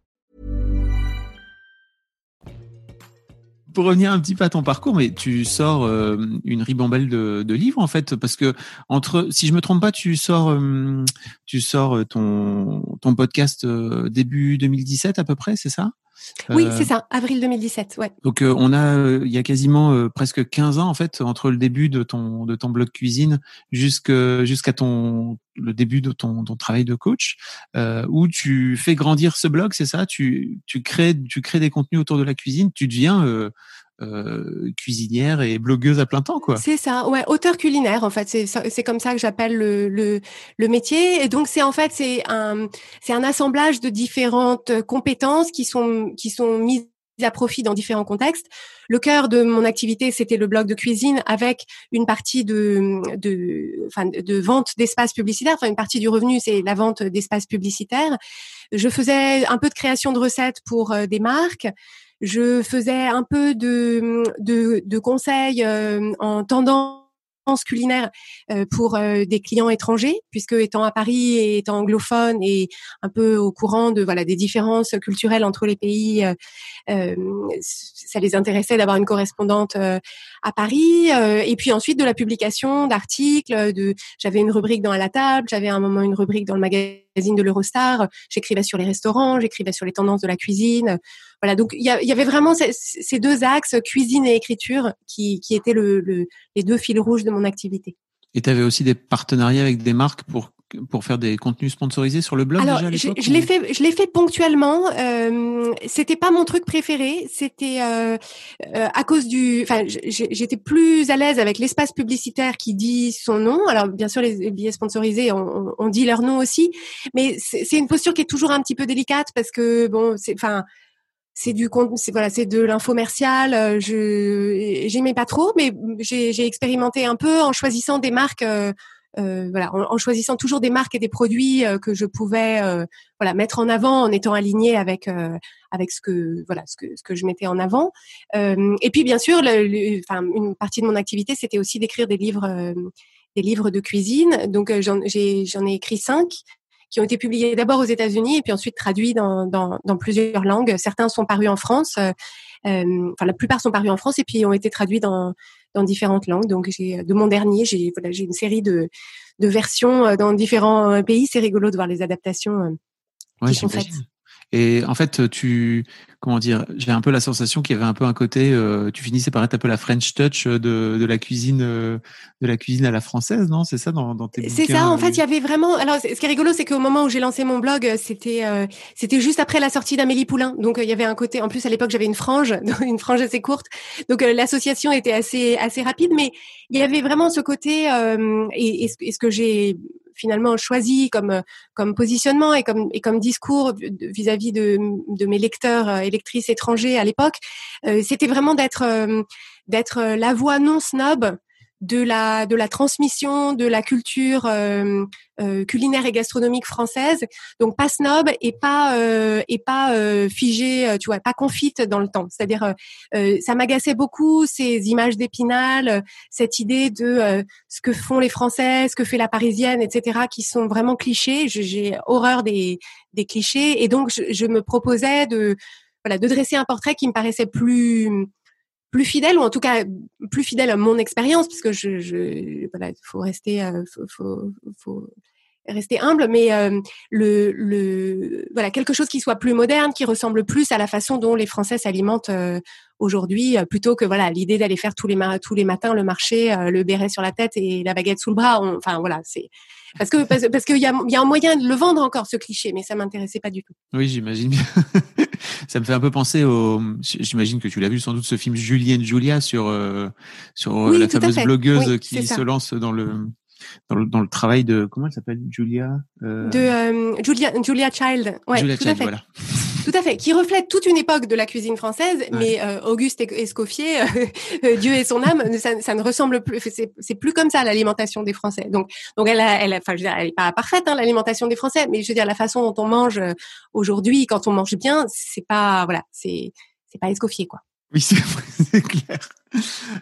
Pour revenir un petit peu à ton parcours, mais tu sors euh, une ribambelle de, livres en fait, parce que entre, si je me trompe pas, tu sors, euh, tu sors ton ton podcast euh, début 2017 à peu près, c'est ça? Oui, c'est ça, avril 2017, ouais. Donc on a il y a quasiment presque 15 ans en fait entre le début de ton de ton blog cuisine jusqu'à jusqu'à ton le début de ton, ton travail de coach où tu fais grandir ce blog, c'est ça? Tu tu crées tu crées des contenus autour de la cuisine, tu deviens euh, cuisinière et blogueuse à plein temps, quoi. C'est ça, ouais, auteur culinaire en fait. C'est comme ça que j'appelle le, le, le métier. Et donc c'est en fait c'est un c'est un assemblage de différentes compétences qui sont qui sont mises à profit dans différents contextes. Le cœur de mon activité, c'était le blog de cuisine avec une partie de de enfin de vente d'espaces publicitaires. Enfin une partie du revenu, c'est la vente d'espaces publicitaires. Je faisais un peu de création de recettes pour euh, des marques. Je faisais un peu de, de, conseils euh, en tendance culinaire euh, pour euh, des clients étrangers, puisque étant à Paris et étant anglophone et un peu au courant de voilà des différences culturelles entre les pays, ça les intéressait d'avoir une correspondante à Paris. et puis ensuite de la publication d'articles. De j'avais une rubrique dans à la table, j'avais un moment une rubrique dans le magazine de l'Eurostar. J'écrivais sur les restaurants, j'écrivais sur les tendances de la cuisine. Voilà, donc il y, avait vraiment ces, deux axes, cuisine et écriture, qui, qui étaient le, les deux fils rouges de mon activité. Et tu avais aussi des partenariats avec des marques pour pour faire des contenus sponsorisés sur le blog Alors, déjà je, je l'ai fait, je l'ai fait ponctuellement. Euh, c'était pas mon truc préféré. C'était euh, euh, à cause du. Enfin, j'étais plus à l'aise avec l'espace publicitaire qui dit son nom. Alors, bien sûr, les billets sponsorisés, on, on dit leur nom aussi, mais c'est une posture qui est toujours un petit peu délicate parce que bon, c'est enfin c'est du c'est voilà, c'est de l'infomercial. Euh, je j'aimais pas trop, mais j'ai expérimenté un peu en choisissant des marques. Euh, voilà, en, choisissant toujours des marques et des produits que je pouvais voilà mettre en avant en étant aligné avec avec ce que voilà ce que ce que je mettais en avant. et puis bien sûr, le, enfin une partie de mon activité, c'était aussi d'écrire des livres des livres de cuisine. Donc j'en ai ai écrit cinq qui ont été publiés d'abord aux États-Unis et puis ensuite traduits dans, dans, dans, plusieurs langues. Certains sont parus en France, euh, euh, enfin la plupart sont parus en France et puis ont été traduits dans, dans différentes langues. Donc j'ai de mon dernier, j'ai voilà, j'ai une série de, de versions euh, dans différents pays. C'est rigolo de voir les adaptations qui sont faites. Et en fait, tu, comment dire, j'ai un peu la sensation qu'il y avait un peu un côté, euh, tu finissais par être un peu la French touch de, de la cuisine, euh, de la cuisine à la française, non? C'est ça dans, dans tes C'est ça. En fait, euh, il y avait vraiment. Alors, ce qui est rigolo, c'est qu'au moment où j'ai lancé mon blog, c'était, c'était juste après la sortie d'Amélie Poulain. Donc, il y avait un côté. En plus, à l'époque, j'avais une frange, une frange assez courte. Donc, l'association était assez, assez rapide, mais il y avait vraiment ce côté. et, et ce que j'ai finalement choisi comme comme positionnement et comme et comme discours vis-à-vis de, de mes lecteurs euh, et lectrices étrangers à l'époque, euh, c'était vraiment d'être euh, d'être la voix non snob de la de la transmission de la culture euh, euh, culinaire et gastronomique française. Donc pas snob et pas euh, et pas euh, figé tu vois pas confite dans le temps. C'est-à-dire ça m'agaçait beaucoup ces images d'épinal cette idée de ce que font les français ce que fait la parisienne etc qui sont vraiment clichés. J'ai horreur des des clichés. Et donc je, je me proposais de voilà de dresser un portrait qui me paraissait plus plus fidèle ou en tout cas plus fidèle à mon expérience puisque je, je voilà faut rester euh, faut, faut, faut, rester humble mais euh, le, le voilà quelque chose qui soit plus moderne qui ressemble plus à la façon dont les Français s'alimentent euh, aujourd'hui plutôt que voilà l'idée d'aller faire tous les tous les matins le marché le béret sur la tête et la baguette sous le bras enfin voilà c'est parce que parce, parce qu'il y a, y a un moyen de le vendre encore ce cliché mais ça m'intéressait pas du tout. Oui j'imagine bien ça me fait un peu penser au. J'imagine que tu l'as vu sans doute ce film Julienne Julia sur euh, sur euh, la fameuse blogueuse qui se lance dans le dans le, dans le travail de comment elle s'appelle? Julia euh... de euh, Julia Julia Child ouais Julia tout Child, à fait. voilà tout à fait, qui reflète toute une époque de la cuisine française, mais euh, Auguste Escoffier, euh, Dieu et son âme, ça, ça ne ressemble plus, c'est plus comme ça l'alimentation des Français. Donc, donc elle, a, elle, enfin, je veux dire, elle est pas parfaite hein, l'alimentation des Français, mais je veux dire la façon dont on mange aujourd'hui, quand on mange bien, c'est pas, voilà, c'est c'est pas Escoffier quoi. Oui, c'est clair.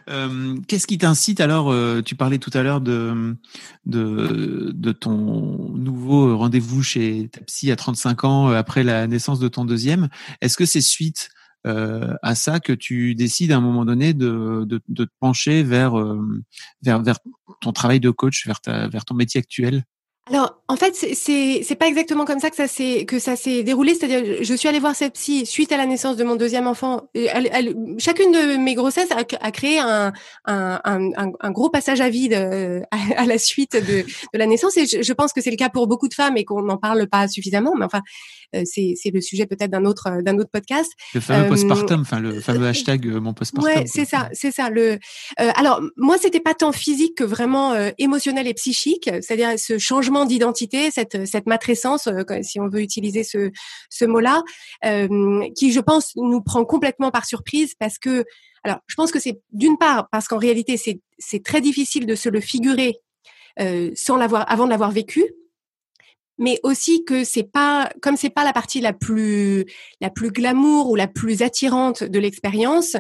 Euh, Qu'est-ce qui t'incite alors euh, Tu parlais tout à l'heure de, de, de ton nouveau rendez-vous chez ta psy à 35 ans euh, après la naissance de ton deuxième. Est-ce que c'est suite à ça que tu décides à un moment donné de, de, de te pencher vers, vers, vers ton travail de coach, vers, ta, vers ton métier actuel? Alors, en fait, c'est c'est pas exactement comme ça que ça s'est que ça s'est déroulé. C'est-à-dire, je suis allée voir cette psy suite à la naissance de mon deuxième enfant. Elle, elle, chacune de mes grossesses a, a créé un, un, un, un, gros passage à vide euh, à, la suite de, de la naissance. Et je, je pense que c'est le cas pour beaucoup de femmes et qu'on n'en parle pas suffisamment. Mais enfin, euh, c'est c'est le sujet peut-être d'un autre d'un autre podcast. Le fameux euh, postpartum, enfin le fameux hashtag mon postpartum. Ouais, c'est ça, c'est ça. Le alors moi, c'était pas tant physique que vraiment émotionnel et psychique. C'est-à-dire ce changement d'identité, cette, cette matrescence, euh, si on veut utiliser ce, mot-là, euh, qui, je pense, nous prend complètement par surprise parce que, alors, je pense que c'est d'une part parce qu'en réalité, c'est, très difficile de se le figurer euh, sans avant de l'avoir vécu mais aussi que c'est pas comme c'est pas la partie la plus la plus glamour ou la plus attirante de l'expérience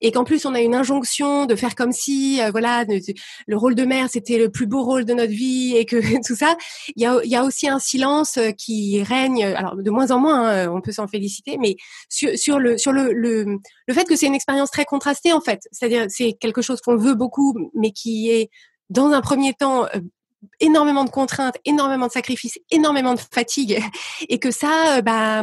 et qu'en plus on a une injonction de faire comme si euh, voilà le rôle de mère c'était le plus beau rôle de notre vie et que tout ça il y a y a aussi un silence euh, qui règne alors de moins en moins hein, on peut s'en féliciter mais sur, sur le sur le, le le fait que c'est une expérience très contrastée en fait. C'est-à-dire c'est quelque chose qu'on veut beaucoup mais qui est dans un premier temps euh, énormément de contraintes, énormément de sacrifices, énormément de fatigue, et que ça, bah,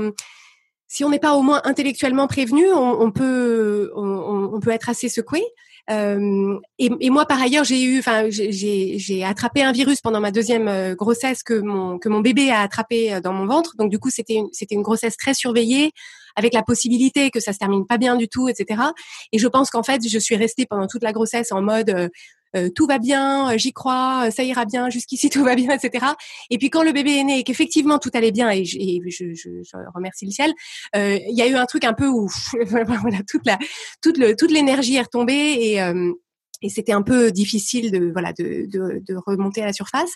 si on n'est pas au moins intellectuellement prévenu, on, peut, on, peut être assez secoué. Euh, et, moi, par ailleurs, j'ai eu, enfin, j'ai attrapé un virus pendant ma deuxième euh, grossesse que mon que mon bébé a attrapé euh, dans mon ventre. Donc, du coup, c'était c'était une grossesse très surveillée, avec la possibilité que ça se termine pas bien du tout, etc. Et je pense qu'en fait, je suis restée pendant toute la grossesse en mode euh, tout va bien, euh, j'y crois, euh, ça ira bien, jusqu'ici tout va bien, etc. Et puis quand le bébé est né et qu'effectivement tout allait bien, et, je, remercie le ciel, il y a eu un truc un peu où voilà toute la toute toute l'énergie est retombée et et c'était un peu difficile de voilà de, de, de remonter à la surface.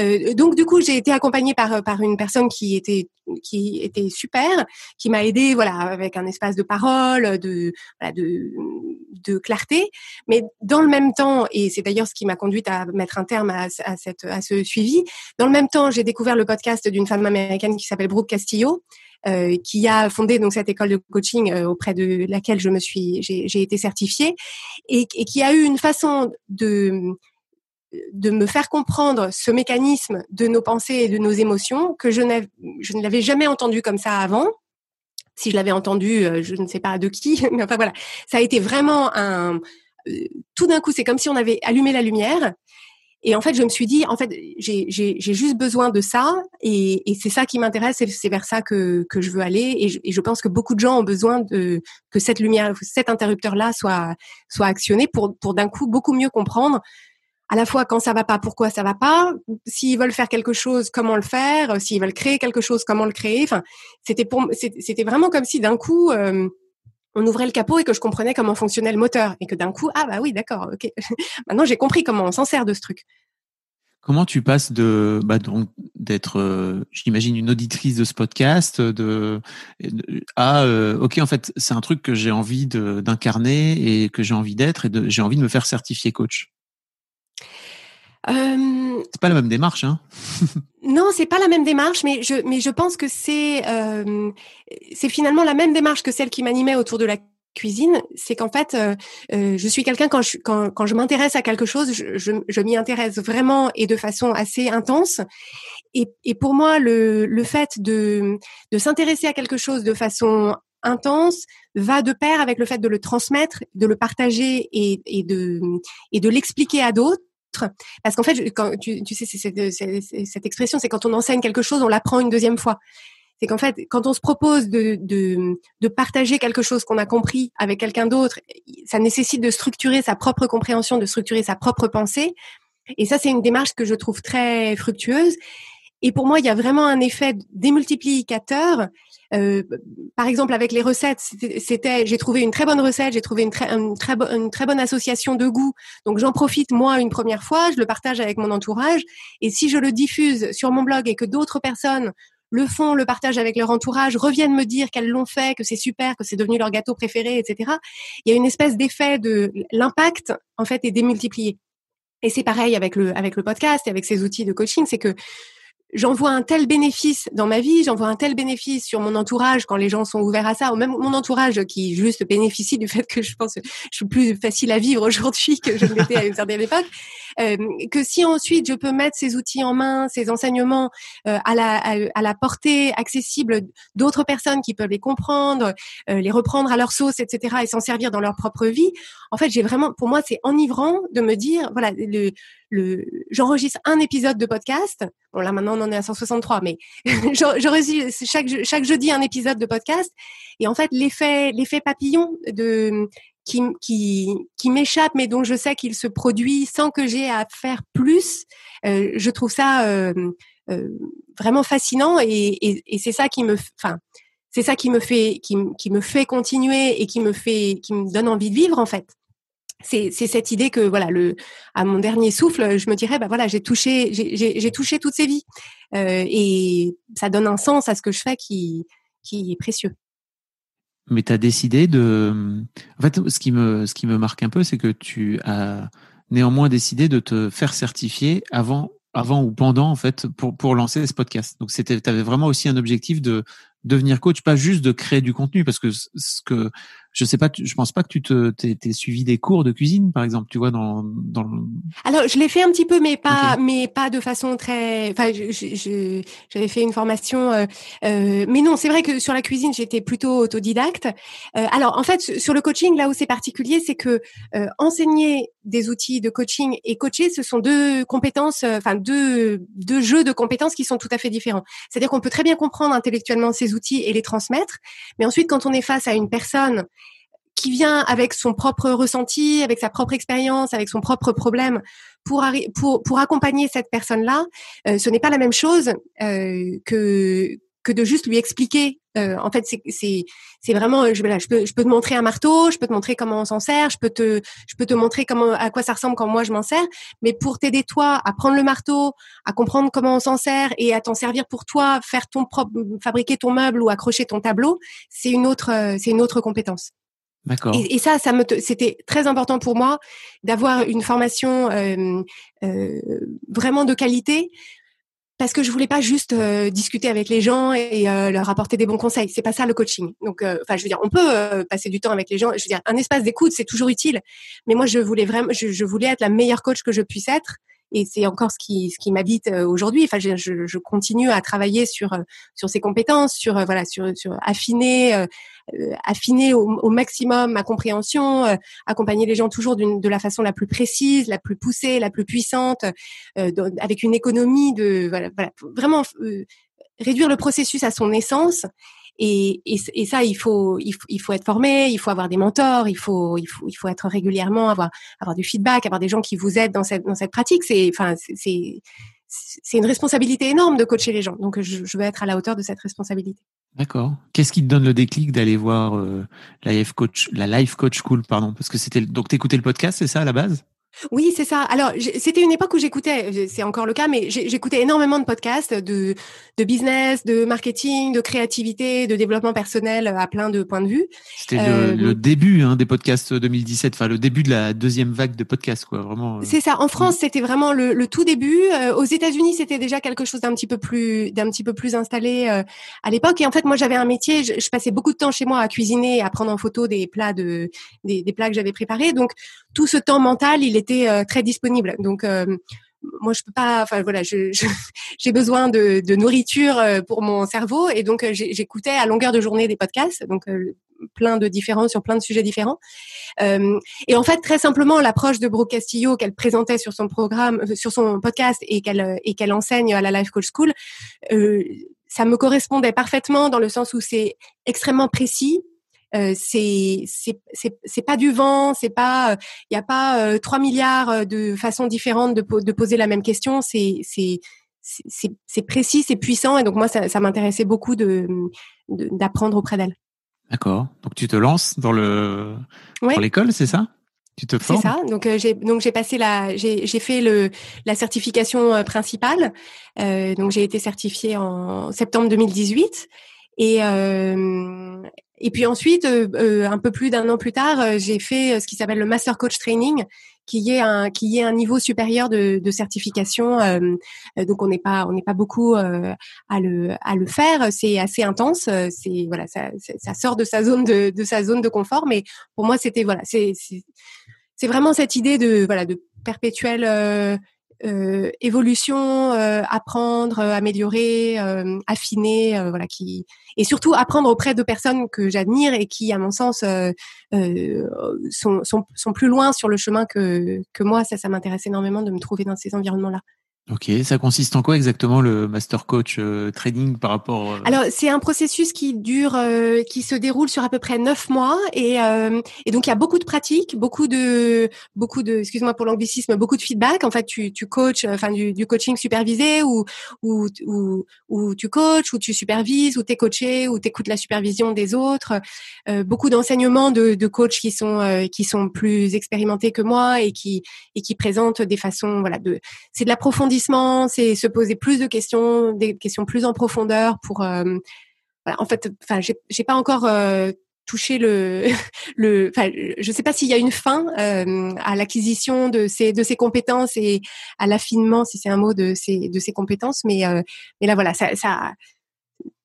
Euh, donc du coup, j'ai été accompagnée par par une personne qui était qui était super, qui m'a aidée voilà avec un espace de parole, de de de clarté, mais dans le même temps, et c'est d'ailleurs ce qui m'a conduite à mettre un terme à, à, cette à ce suivi. Dans le même temps, j'ai découvert le podcast d'une femme américaine qui s'appelle Brooke Castillo, euh, qui a fondé donc cette école de coaching euh, auprès de laquelle je me suis, j'ai été certifiée, et, qui a eu une façon de de me faire comprendre ce mécanisme de nos pensées et de nos émotions que je, je ne l'avais jamais entendu comme ça avant. Si je l'avais entendu, euh, je ne sais pas de qui, mais enfin voilà, ça a été vraiment un. Tout d'un coup, c'est comme si on avait allumé la lumière et en fait, je me suis dit, en fait, j'ai juste besoin de ça, et, et c'est ça qui m'intéresse, et c'est vers ça que, que je veux aller. Et je, et je, pense que beaucoup de gens ont besoin de que cette lumière, cet interrupteur-là soit soit actionné pour pour d'un coup beaucoup mieux comprendre à la fois quand ça va pas, pourquoi ça va pas, s'ils veulent faire quelque chose, comment le faire, s'ils veulent créer quelque chose, comment le créer. Enfin, c'était pour c'était vraiment comme si d'un coup euh, on ouvrait le capot et que je comprenais comment fonctionnait le moteur et que d'un coup ah bah oui d'accord ok maintenant j'ai compris comment on s'en sert de ce truc. Comment tu passes de bah donc d'être euh, j'imagine une auditrice de ce podcast de, à euh, ok en fait c'est un truc que j'ai envie d'incarner et que j'ai envie d'être et j'ai envie de me faire certifier coach. Euh... C'est pas la même démarche, hein Non, c'est pas la même démarche, mais je, mais je pense que c'est, euh, c'est finalement la même démarche que celle qui m'animait autour de la cuisine. C'est qu'en fait, euh, euh, je suis quelqu'un quand je, quand, quand je m'intéresse à quelque chose, je, je, je m'y intéresse vraiment et de façon assez intense. Et, et pour moi, le, le fait de, de s'intéresser à quelque chose de façon intense va de pair avec le fait de le transmettre, de le partager et, et de, et de l'expliquer à d'autres parce qu'en fait, quand tu, sais, cette expression, c'est quand on enseigne quelque chose, on l'apprend une deuxième fois. C'est qu'en fait, quand on se propose de, de partager quelque chose qu'on a compris avec quelqu'un d'autre, ça nécessite de structurer sa propre compréhension, de structurer sa propre pensée. Et ça, c'est une démarche que je trouve très fructueuse. Et pour moi, il y a vraiment un effet démultiplicateur euh, par exemple, avec les recettes, c'était, j'ai trouvé une très bonne recette, j'ai trouvé une très, une très, bonne association de goûts. Donc, j'en profite moi une première fois, je le partage avec mon entourage. Et si je le diffuse sur mon blog et que d'autres personnes le font, le partagent avec leur entourage, reviennent me dire qu'elles l'ont fait, que c'est super, que c'est devenu leur gâteau préféré, etc. Il y a une espèce d'effet de l'impact en fait est démultiplié. Et c'est pareil avec le avec le podcast et avec ces outils de coaching, c'est que j'en vois un tel bénéfice dans ma vie, j'en vois un tel bénéfice sur mon entourage quand les gens sont ouverts à ça, ou même mon entourage qui juste bénéficie du fait que je pense que je suis plus facile à vivre aujourd'hui que je l'étais à une certaine époque. Que si ensuite je peux mettre ces outils en main, ces enseignements euh, à, la, à, la portée accessible d'autres personnes qui peuvent les comprendre, euh, les reprendre à leur sauce, etc., et s'en servir dans leur propre vie. En fait, j'ai vraiment, pour moi, c'est enivrant de me dire, voilà, le, le, j'enregistre un épisode de podcast. Bon là maintenant on en est à 163, mais j'enregistre chaque chaque jeudi un épisode de podcast. Et en fait l'effet l'effet papillon de qui, qui, qui m'échappe, mais dont je sais qu'il se produit sans que j'ai à faire plus. Euh, je trouve ça euh, euh, vraiment fascinant et, et, et c'est ça qui me, enfin, c'est ça qui me fait, qui, qui me fait continuer et qui me fait, qui me donne envie de vivre en fait. C'est, cette idée que voilà, le, à mon dernier souffle, je me dirais, bah voilà, j'ai touché, j'ai touché toutes ces vies euh, et ça donne un sens à ce que je fais qui, qui est précieux mais tu as décidé de. En fait, ce qui me, ce qui me marque un peu, c'est que tu as néanmoins décidé de te faire certifier avant, avant ou pendant, en fait, pour, pour lancer ce podcast. Donc, c'était, tu avais vraiment aussi un objectif de devenir coach, pas juste de créer du contenu, parce que ce que je sais pas, je pense pas que tu te t'es suivi des cours de cuisine, par exemple, tu vois dans dans. Alors je l'ai fait un petit peu, mais pas mais pas de façon très. Enfin, j'avais fait une formation, euh, euh, mais non, c'est vrai que sur la cuisine j'étais plutôt autodidacte. Euh, alors en fait sur le coaching, là où c'est particulier, c'est que euh, enseigner des outils de coaching et coacher, ce sont deux compétences, euh, enfin deux deux jeux de compétences qui sont tout à fait différents. C'est-à-dire qu'on peut très bien comprendre intellectuellement ces outils et les transmettre, mais ensuite quand on est face à une personne qui vient avec son propre ressenti, avec sa propre expérience, avec son propre problème pour, pour, pour accompagner cette personne-là, euh, ce n'est pas la même chose euh, que que de juste lui expliquer. Euh, en fait, c'est c'est vraiment je, je peux je peux te montrer un marteau, je peux te montrer comment on s'en sert, je peux te je peux te montrer comment à quoi ça ressemble quand moi je m'en sers. Mais pour t'aider toi à prendre le marteau, à comprendre comment on s'en sert et à t'en servir pour toi, faire ton propre fabriquer ton meuble ou accrocher ton tableau, c'est une autre c'est une autre compétence. Et, ça, ça me, c'était très important pour moi d'avoir une formation euh, euh, vraiment de qualité parce que je voulais pas juste euh, discuter avec les gens et euh, leur apporter des bons conseils. C'est pas ça le coaching. Donc, euh, enfin, je veux dire, on peut passer du temps avec les gens. Je veux dire, un espace d'écoute, c'est toujours utile. Mais moi, je voulais vraiment, je, je voulais être la meilleure coach que je puisse être et c'est encore ce qui ce qui m'habite euh, aujourd'hui. Enfin, je, je, continue à travailler sur euh, sur ces compétences, sur euh, voilà, sur sur affiner affiner au, maximum ma compréhension, accompagner les gens toujours de la façon la plus précise, la plus poussée, la plus puissante, avec une économie de voilà, voilà vraiment réduire le processus à son essence et, et, et, ça, il faut, il faut, il faut être formé, il faut avoir des mentors, il faut, il faut, il faut être régulièrement avoir, avoir du feedback, avoir des gens qui vous aident dans cette, dans cette pratique. C'est, enfin, c'est, c'est une responsabilité énorme de coacher les gens. Donc, je, je veux être à la hauteur de cette responsabilité. D'accord. Qu'est-ce qui te donne le déclic d'aller voir euh, la life coach, la life coach school, pardon, parce que c'était donc t'écoutais le podcast, c'est ça à la base? Oui, c'est ça. Alors, c'était une époque où j'écoutais, c'est encore le cas, mais j'écoutais énormément de podcasts de, de business, de marketing, de créativité, de développement personnel à plein de points de vue. C'était le, euh, début hein, des podcasts 2017, enfin le début de la deuxième vague de podcasts, quoi, vraiment. Euh. C'est ça. En France, c'était vraiment le, tout début. Euh, aux États-Unis, c'était déjà quelque chose d'un petit peu plus, d'un petit peu plus installé à l'époque. Et en fait, moi, j'avais un métier. Je, passais beaucoup de temps chez moi à cuisiner, à prendre en photo des plats de, des, des plats que j'avais préparés. Donc, tout ce temps mental, il était euh, très disponible. Donc euh, moi je peux pas enfin voilà j'ai besoin de, nourriture euh, pour mon cerveau et donc j'écoutais à longueur de journée des podcasts donc plein de différents sur plein de sujets différents et en fait très simplement l'approche de Brooke Castillo qu'elle présentait sur son programme sur son podcast et qu'elle et qu'elle enseigne à la Life Coach School ça me correspondait parfaitement dans le sens où c'est extrêmement précis euh, c'est c'est pas du vent, c'est pas il y a pas euh, 3 milliards de façons différentes de, de poser la même question. C'est c'est c'est précis, c'est puissant et donc moi ça, ça m'intéressait beaucoup de d'apprendre auprès d'elle. D'accord. Donc tu te lances dans le pour l'école, c'est ça? Tu te formes? C'est ça. Donc euh, j'ai donc j'ai passé la j'ai j'ai fait le la certification euh, principale. Euh, donc j'ai été certifiée en septembre 2018 et euh, et puis ensuite, euh, euh, un peu plus d'un an plus tard, euh, j'ai fait ce qui s'appelle le Master Coach Training, qu'il y ait un qu'il y ait un niveau supérieur de, de certification. donc on n'est pas on n'est pas beaucoup à le à le faire. C'est assez intense. C'est voilà ça, ça sort de sa zone de, de sa zone de confort. Mais pour moi c'était voilà c'est c'est vraiment cette idée de voilà de perpétuelle euh, euh, évolution, euh, apprendre, améliorer, affiner, voilà, qui et surtout apprendre auprès de personnes que j'admire et qui, à mon sens, sont, sont, sont plus loin sur le chemin que que moi. Ça, ça m'intéresse énormément de me trouver dans ces environnements-là. Ok, ça consiste en quoi exactement le master coach euh, trading par rapport euh... Alors c'est un processus qui dure, euh, qui se déroule sur à peu près neuf mois et, euh, et donc il y a beaucoup de pratiques, beaucoup de, beaucoup de, excuse-moi pour l'anglicisme, beaucoup de feedback. En fait, tu, tu coaches, enfin du, coaching supervisé ou ou, ou ou tu coaches ou tu supervises ou t'es coaché ou t'écoutes la supervision des autres. Euh, beaucoup d'enseignements de, de coachs qui sont qui sont plus expérimentés que moi et qui et qui présentent des façons, voilà, de, c'est de la profondeur c'est se poser plus de questions, des questions plus en profondeur pour. Euh, en fait, enfin, j'ai pas encore euh, touché le le. Enfin, je sais pas s'il y a une fin euh, à l'acquisition de ces de ces compétences et à l'affinement, si c'est un mot de ces de ces compétences, mais mais là voilà, ça ça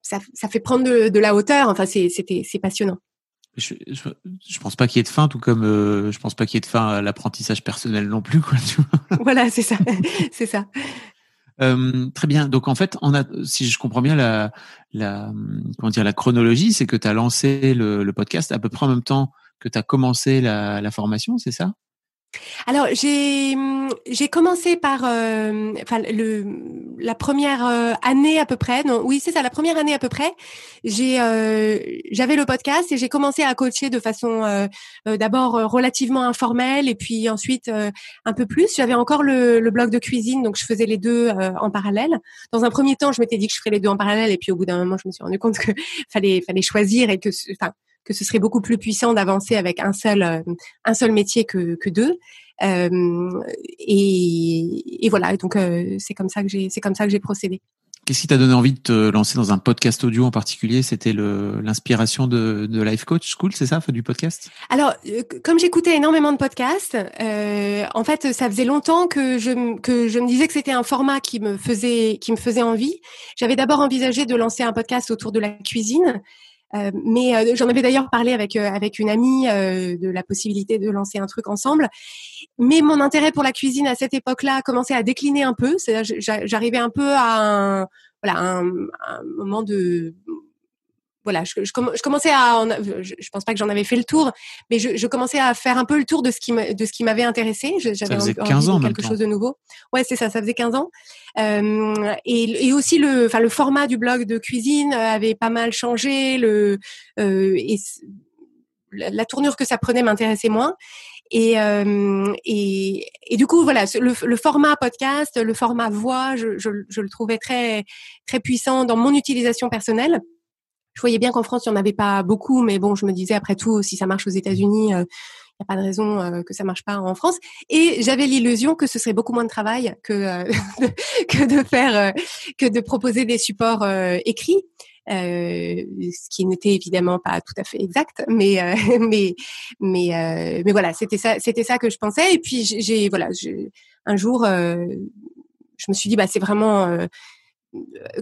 ça, fait prendre de, la hauteur. Enfin, c'était c'est passionnant. Je, je, pense pas qu'il y ait de fin, tout comme euh, je pense pas qu'il y ait de fin à l'apprentissage personnel non plus, quoi. Tu vois voilà, c'est ça, c'est ça. Euh, très bien. Donc en fait, on a, si je comprends bien la, la comment dire, la chronologie, c'est que tu as lancé le, le, podcast à peu près en même temps que tu as commencé la, la formation, c'est ça? Alors j'ai j'ai commencé par euh, enfin le la première euh, année à peu près non oui c'est ça la première année à peu près euh, j'avais le podcast et j'ai commencé à coacher de façon d'abord relativement informelle et puis ensuite un peu plus. J'avais encore le, le blog de cuisine donc je faisais les deux en parallèle. Dans un premier temps je m'étais dit que je ferais les deux en parallèle et puis au bout d'un moment je me suis rendu compte que fallait fallait choisir et que enfin que ce serait beaucoup plus puissant d'avancer avec un seul euh, un seul métier que, que deux. Euh, et, et, voilà, donc euh, c'est comme ça que j'ai c'est comme ça que j'ai procédé. Qu'est-ce qui t'a donné envie de te lancer dans un podcast audio en particulier? C'était l'inspiration de, de Life Coach School, c'est ça, du podcast? Alors, comme j'écoutais énormément de podcasts, euh, en fait, ça faisait longtemps que je que je me disais que c'était un format qui me faisait qui me faisait envie. J'avais d'abord envisagé de lancer un podcast autour de la cuisine. Euh, mais euh, j'en avais d'ailleurs parlé avec euh, avec une amie de la possibilité de lancer un truc ensemble. Mais mon intérêt pour la cuisine à cette époque-là commençait à décliner un peu. C'est-à-dire j'arrivais un peu à un, voilà un, un moment de voilà, je, je, commençais à, je, je, pense pas que j'en avais fait le tour, mais je, je, commençais à faire un peu le tour de ce qui de ce qui m'avait intéressé. J'avais envie de quelque chose de nouveau. Ouais, c'est ça, ça faisait 15 ans. Euh, et, et, aussi le, enfin le format du blog de cuisine avait pas mal changé. Le euh, et la, tournure que ça prenait m'intéressait moins. Et, euh, et, et, du coup, voilà, le, le, format podcast, le format voix, je, je, je, le trouvais très très puissant dans mon utilisation personnelle je voyais bien qu'en France, il n'y en avait pas beaucoup, mais bon, je me disais après tout, si ça marche aux États-Unis, il euh, n'y a pas de raison euh, que ça marche pas en France. Et j'avais l'illusion que ce serait beaucoup moins de travail que euh, que de faire que de proposer des supports écrits. ce qui n'était évidemment pas tout à fait exact, mais mais mais mais voilà, c'était ça, c'était ça que je pensais. Et puis j'ai voilà, un jour, je me suis dit bah c'est vraiment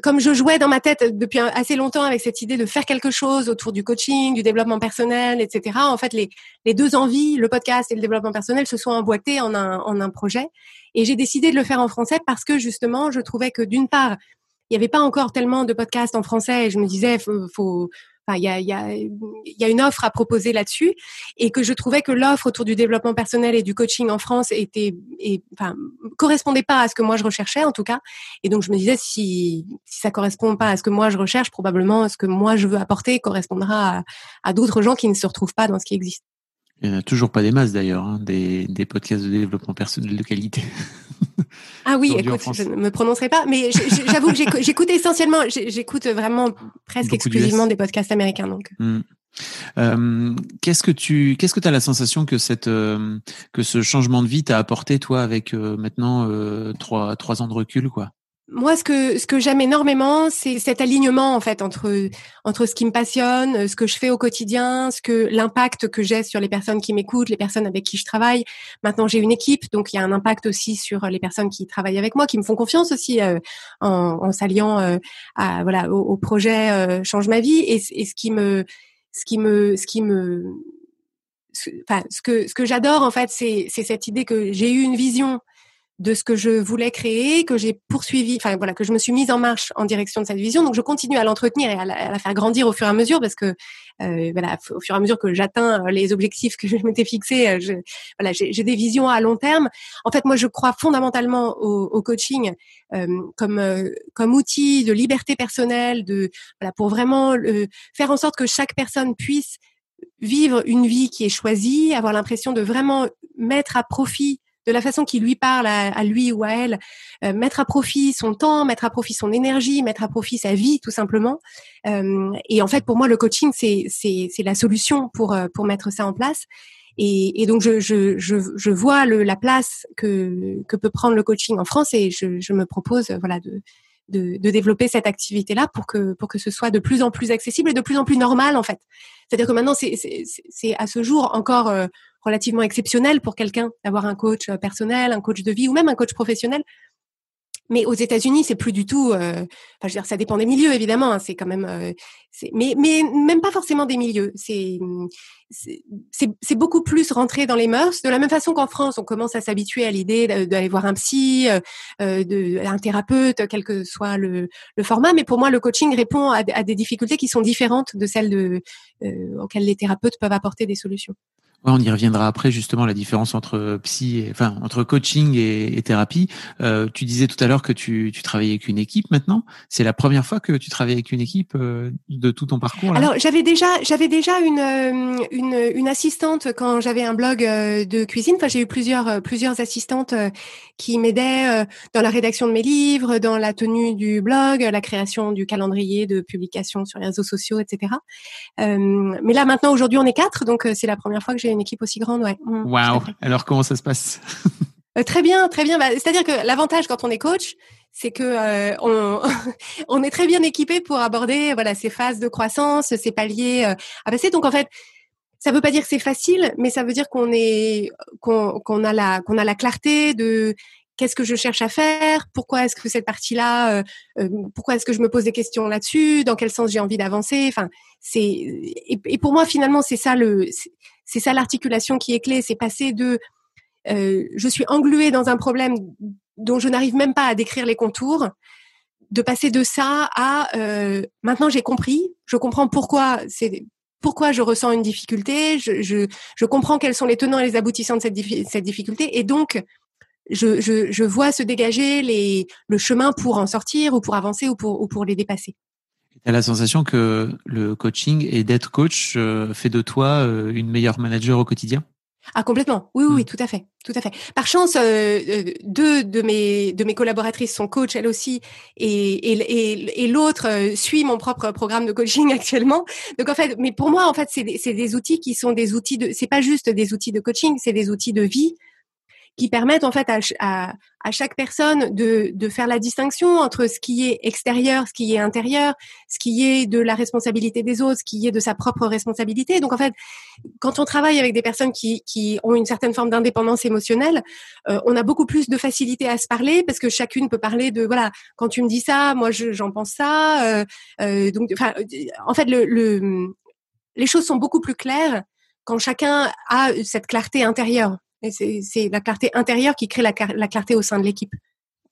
comme je jouais dans ma tête depuis assez longtemps avec cette idée de faire quelque chose autour du coaching, du développement personnel, etc. En fait, les, deux envies, le podcast et le développement personnel, se sont emboîtés en un, en un projet. Et j'ai décidé de le faire en français parce que justement, je trouvais que d'une part, il n'y avait pas encore tellement de podcasts en français et je me disais, faut, faut il y a, y, a, y a une offre à proposer là-dessus et que je trouvais que l'offre autour du développement personnel et du coaching en France était, enfin, correspondait pas à ce que moi je recherchais en tout cas. Et donc je me disais si, si ça correspond pas à ce que moi je recherche, probablement ce que moi je veux apporter correspondra à d'autres gens qui ne se retrouvent pas dans ce qui existe. Il n'y en a toujours pas des masses d'ailleurs, hein, des, des podcasts de développement personnel de qualité. Ah oui, écoute, je ne me prononcerai pas, mais j'avoue que j'écoute essentiellement, j'écoute vraiment presque exclusivement des podcasts américains. Donc. Hmm. Euh, qu'est-ce que tu, qu'est-ce que as la sensation que cette, euh, que ce changement de vie t'a apporté toi avec euh, maintenant trois, trois ans de recul, quoi? Moi, ce que ce que j'aime énormément, c'est cet alignement en fait entre entre ce qui me passionne, ce que je fais au quotidien, ce que l'impact que j'ai sur les personnes qui m'écoutent, les personnes avec qui je travaille. Maintenant, j'ai une équipe, donc il y a un impact aussi sur les personnes qui travaillent avec moi, qui me font confiance aussi euh, en, en s'alliant euh, à voilà au, projet euh, change ma vie. Et, et, ce qui me ce qui me ce qui me enfin ce que ce que j'adore en fait, c'est c'est cette idée que j'ai eu une vision de ce que je voulais créer, que j'ai poursuivi, enfin voilà, que je me suis mise en marche en direction de cette vision. Donc je continue à l'entretenir et à la, faire grandir au fur et à mesure parce que euh, voilà, au fur et à mesure que j'atteins euh, les objectifs que je m'étais fixés, euh, je, voilà, j'ai des visions à long terme. En fait, moi, je crois fondamentalement au, au coaching euh, comme comme outil de liberté personnelle, de voilà, pour vraiment faire en sorte que chaque personne puisse vivre une vie qui est choisie, avoir l'impression de vraiment mettre à profit de la façon qui lui parle à, lui ou à elle, euh, mettre à profit son temps, mettre à profit son énergie, mettre à profit sa vie tout simplement. Euh, et en fait, pour moi, le coaching, c'est c'est c'est la solution pour euh, pour mettre ça en place. Et, et donc je je je, je vois le, la place que que peut prendre le coaching en France et je je me propose voilà de de, de, développer cette activité-là pour que pour que ce soit de plus en plus accessible et de plus en plus normal en fait. C'est-à-dire que maintenant c'est c'est à ce jour encore relativement exceptionnel pour quelqu'un d'avoir un coach euh, personnel, un coach de vie ou même un coach professionnel. Mais aux États-Unis, c'est plus du tout. Euh, enfin, je veux dire, ça dépend des milieux évidemment. Hein, c'est quand même, euh, mais mais même pas forcément des milieux. C'est c'est beaucoup plus rentré dans les mœurs. De la même façon qu'en France, on commence à s'habituer à l'idée d'aller voir un psy, euh, de, un thérapeute, quel que soit le, le, format. Mais pour moi, le coaching répond à, à des difficultés qui sont différentes de celles de, euh, auxquelles les thérapeutes peuvent apporter des solutions on y reviendra après justement la différence entre psy, et, enfin entre coaching et, thérapie. Euh, tu disais tout à l'heure que tu, tu travaillais avec une équipe maintenant. C'est la première fois que tu travailles avec une équipe euh, de tout ton parcours. Alors j'avais déjà j'avais déjà une, euh, une, une assistante quand j'avais un blog de cuisine. Enfin j'ai eu plusieurs plusieurs assistantes qui m'aidaient dans la rédaction de mes livres, dans la tenue du blog, la création du calendrier de publication sur les réseaux sociaux, etc. mais là maintenant aujourd'hui on est quatre, donc c'est la première fois que j'ai une équipe aussi grande, ouais. Mmh, Waouh. Alors comment ça se passe euh, Très bien, très bien. Bah, c'est-à-dire que l'avantage quand on est coach, c'est que euh, on, on, est très bien équipé pour aborder voilà ces phases de croissance, ces paliers euh, à passer. Donc en fait, ça veut pas dire que c'est facile, mais ça veut dire qu'on est qu'on a la qu'on a la clarté de qu'est-ce que je cherche à faire, pourquoi est-ce que cette partie-là, pourquoi est-ce que je me pose des questions là-dessus, dans quel sens j'ai envie d'avancer. Enfin, c'est et, et, pour moi finalement c'est ça le c'est ça l'articulation qui est clé, c'est passer de euh, je suis engluée dans un problème dont je n'arrive même pas à décrire les contours, de passer de ça à euh, maintenant j'ai compris, je comprends pourquoi c'est pourquoi je ressens une difficulté, je, je, comprends quels sont les tenants et les aboutissants de cette, difficulté, et donc je, je, je, vois se dégager les, le chemin pour en sortir ou pour avancer ou pour, ou pour les dépasser. Tu as la sensation que le coaching et d'être coach euh, fait de toi euh, une meilleure manager au quotidien? Ah complètement, oui, oui, hmm. tout à fait, tout à fait. Par chance, euh, deux de mes de mes collaboratrices sont coachs elles aussi, et et, et, l'autre suit mon propre programme de coaching actuellement. Donc en fait, mais pour moi, en fait, c'est des, c'est des outils qui sont des outils de, c'est pas juste des outils de coaching, c'est des outils de vie qui permettent en fait à, à, à, chaque personne de, de faire la distinction entre ce qui est extérieur, ce qui est intérieur, ce qui est de la responsabilité des autres, ce qui est de sa propre responsabilité. Donc en fait, quand on travaille avec des personnes qui, qui ont une certaine forme d'indépendance émotionnelle, euh, on a beaucoup plus de facilité à se parler parce que chacune peut parler de voilà, quand tu me dis ça, moi j'en pense ça. Euh, euh, donc en fait, le, le, les choses sont beaucoup plus claires quand chacun a cette clarté intérieure. C'est la clarté intérieure qui crée la, clarté au sein de l'équipe.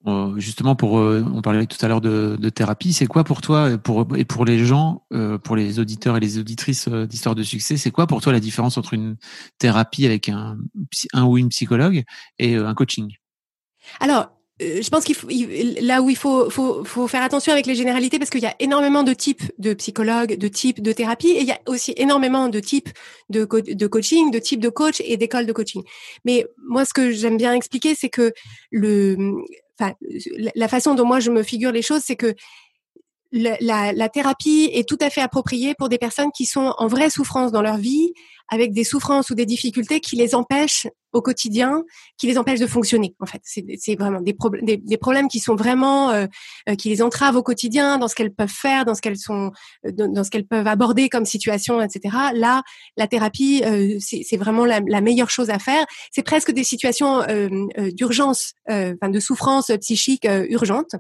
Euh, justement, pour euh, on parlait tout à l'heure de, thérapie, c'est quoi pour toi pour, et pour les gens, euh, pour les auditeurs et les auditrices d'histoire de succès, c'est quoi pour toi la différence entre une thérapie avec un, un ou une psychologue et un coaching? Alors, je pense qu'il faut là où il faut, faut, faut faire attention avec les généralités parce qu'il y a énormément de types de psychologues, de types de thérapie et il y a aussi énormément de types de, coaching, de types de coach et d'écoles de coaching. Mais moi, ce que j'aime bien expliquer, c'est que le, enfin, la façon dont moi je me figure les choses, c'est que la, thérapie est tout à fait appropriée pour des personnes qui sont en vraie souffrance dans leur vie, avec des souffrances ou des difficultés qui les empêchent au quotidien qui les empêchent de fonctionner. En fait, c'est vraiment des, problèmes, des, problèmes qui sont vraiment euh, euh, qui les entravent au quotidien dans ce qu'elles peuvent faire, dans ce qu'elles sont, euh, dans, ce qu'elles peuvent aborder comme situation, etc. Là, la thérapie, c'est vraiment la, la, meilleure chose à faire. C'est presque des situations d'urgence, enfin de souffrance psychique urgente.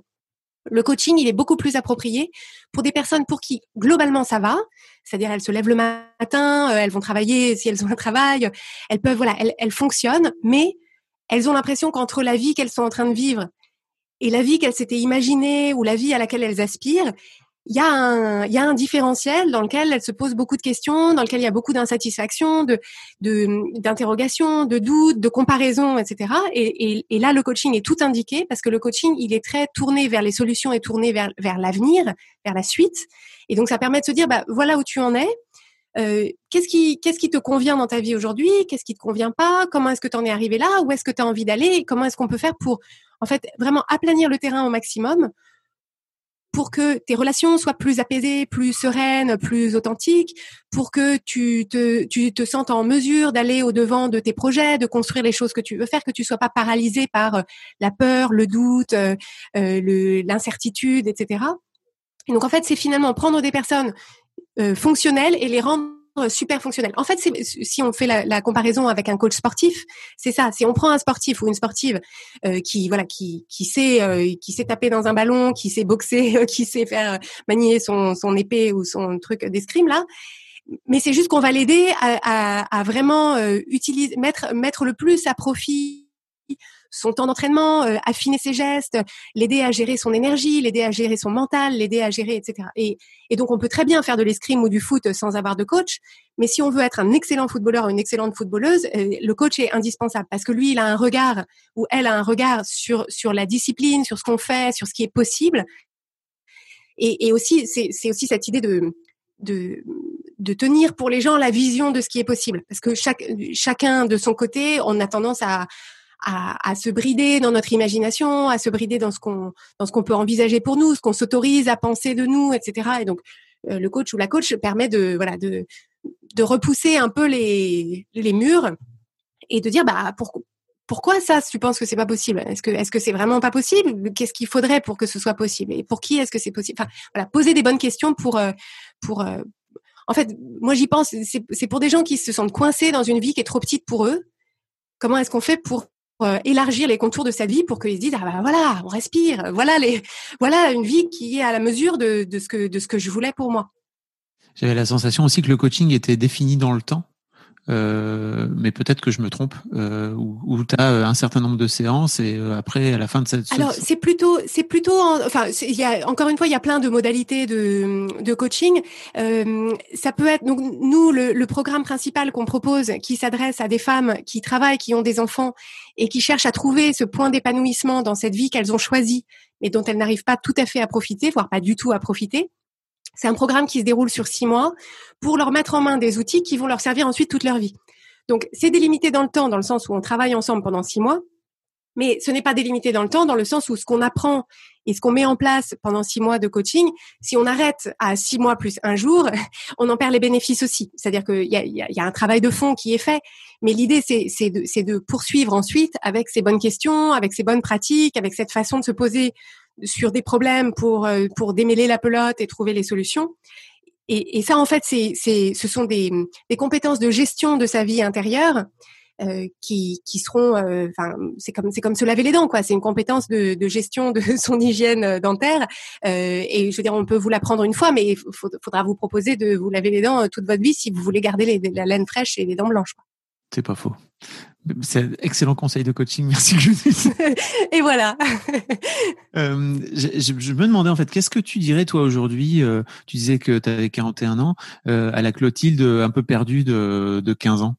Le coaching, il est beaucoup plus approprié pour des personnes pour qui globalement ça va, c'est-à-dire elles se lèvent le matin, euh, elles vont travailler si elles ont un travail, elles peuvent voilà, elles, elles fonctionnent, mais elles ont l'impression qu'entre la vie qu'elles sont en train de vivre et la vie qu'elles s'étaient imaginée ou la vie à laquelle elles aspirent, il y a un il y a un différentiel dans lequel elle se pose beaucoup de questions, dans lequel il y a beaucoup d'insatisfaction, de d'interrogations, de, doutes, de comparaisons, etc. Et, et, et, là, le coaching est tout indiqué parce que le coaching, il est très tourné vers les solutions et tourné vers vers l'avenir, vers la suite. Et donc, ça permet de se dire, bah voilà où tu en es. Euh, qu'est-ce qui qu'est-ce qui te convient dans ta vie aujourd'hui? Qu'est-ce qui te convient pas? Comment est-ce que tu en es arrivé là? Où est-ce que tu as envie d'aller? Comment est-ce qu'on peut faire pour en fait vraiment aplanir le terrain au maximum pour que tes relations soient plus apaisées, plus sereines, plus authentiques, pour que tu te, tu te sentes en mesure d'aller au devant de tes projets, de construire les choses que tu veux faire, que tu sois pas paralysé par euh, la peur, le doute, euh, euh, l'incertitude, etc. Et donc en fait, c'est finalement prendre des personnes fonctionnelles et les rendre super fonctionnel. En fait, si on fait la, comparaison avec un coach sportif, c'est ça. Si on prend un sportif ou une sportive euh, qui voilà qui qui sait euh, qui sait taper dans un ballon, qui sait boxer, qui sait faire manier son son épée ou son truc d'escrime là, mais c'est juste qu'on va l'aider à, à, à, vraiment euh, utiliser mettre mettre le plus à profit son temps d'entraînement, euh, affiner ses gestes, l'aider à gérer son énergie, l'aider à gérer son mental, l'aider à gérer, etc. Et, donc, on peut très bien faire de l'escrime ou du foot sans avoir de coach, mais si on veut être un excellent footballeur ou une excellente footballeuse, euh, le coach est indispensable parce que lui, il a un regard ou elle a un regard sur sur la discipline, sur ce qu'on fait, sur ce qui est possible. Et, aussi, c'est aussi cette idée de de, tenir pour les gens la vision de ce qui est possible. Parce que chacun de son côté, on a tendance à, à, se brider dans notre imagination, à se brider dans ce qu'on dans ce qu'on peut envisager pour nous, ce qu'on s'autorise à penser de nous, etc. Et donc euh, le coach ou la coach permet de voilà de de repousser un peu les les murs et de dire bah pourquoi pourquoi ça tu penses que c'est pas possible? Est-ce que est-ce que c'est vraiment pas possible? Qu'est-ce qu'il faudrait pour que ce soit possible? Et pour qui est-ce que c'est possible? Enfin voilà, poser des bonnes questions pour euh, pour euh, en fait, moi j'y pense, c'est pour des gens qui se sentent coincés dans une vie qui est trop petite pour eux. Comment est-ce qu'on fait pour euh, élargir les contours de sa vie pour qu'ils se disent ah ben voilà on respire voilà les voilà une vie qui est à la mesure de, de ce que de ce que je voulais pour moi. J'avais la sensation aussi que le coaching était défini dans le temps euh, mais peut-être que je me trompe, euh, où, tu as euh, un certain nombre de séances et euh, après, à la fin de cette... Alors, c'est plutôt, c'est plutôt, enfin, il y a, encore une fois, il y a plein de modalités de, de coaching. Euh, ça peut être, donc, nous, le, le programme principal qu'on propose, qui s'adresse à des femmes qui travaillent, qui ont des enfants et qui cherchent à trouver ce point d'épanouissement dans cette vie qu'elles ont choisie, mais dont elles n'arrivent pas tout à fait à profiter, voire pas du tout à profiter. C'est un programme qui se déroule sur six mois pour leur mettre en main des outils qui vont leur servir ensuite toute leur vie. Donc, c'est délimité dans le temps, dans le sens où on travaille ensemble pendant six mois, mais ce n'est pas délimité dans le temps, dans le sens où ce qu'on apprend et ce qu'on met en place pendant six mois de coaching, si on arrête à six mois plus un jour, on en perd les bénéfices aussi. C'est-à-dire qu'il y a, y a, un travail de fond qui est fait, mais l'idée c'est de, de poursuivre ensuite avec ces bonnes questions, avec ces bonnes pratiques, avec cette façon de se poser sur des problèmes pour euh, pour démêler la pelote et trouver les solutions. Et, et ça, en fait, c'est c'est ce sont des, des compétences de gestion de sa vie intérieure euh, qui, qui seront, euh, enfin, c'est comme c'est comme se laver les dents, quoi. C'est une compétence de, de, gestion de son hygiène euh, dentaire. et je veux dire, on peut vous l'apprendre une fois, mais il faudra vous proposer de vous laver les dents toute votre vie si vous voulez garder la laine fraîche et les dents blanches. C'est pas faux. C'est un excellent conseil de coaching, merci Et voilà. euh, je, je, me demandais en fait, qu'est-ce que tu dirais toi aujourd'hui euh, Tu disais que tu avais 41 ans, euh, à la Clotilde un peu perdue de, de 15 ans,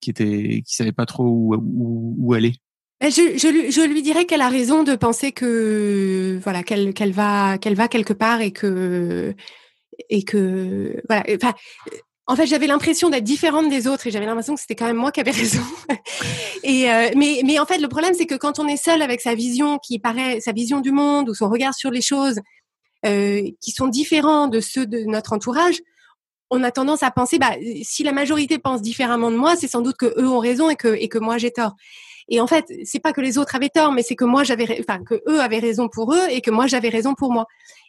qui était, qui savait pas trop où, où, où aller? Je, je, lui, je lui dirais qu'elle a raison de penser que voilà qu'elle qu'elle va qu'elle va quelque part et que et que voilà enfin en fait, j'avais l'impression d'être différente des autres et j'avais l'impression que c'était quand même moi qui avais raison. et euh, mais mais en fait, le problème c'est que quand on est seul avec sa vision qui paraît sa vision du monde ou son regard sur les choses euh, qui sont différents de ceux de notre entourage, on a tendance à penser, bah, si la majorité pense différemment de moi, c'est sans doute que eux ont raison et que, et que moi j'ai tort. Et en fait, c'est pas que les autres avaient tort, mais c'est que moi j'avais, enfin que eux avaient raison pour eux et que moi j'avais raison pour moi.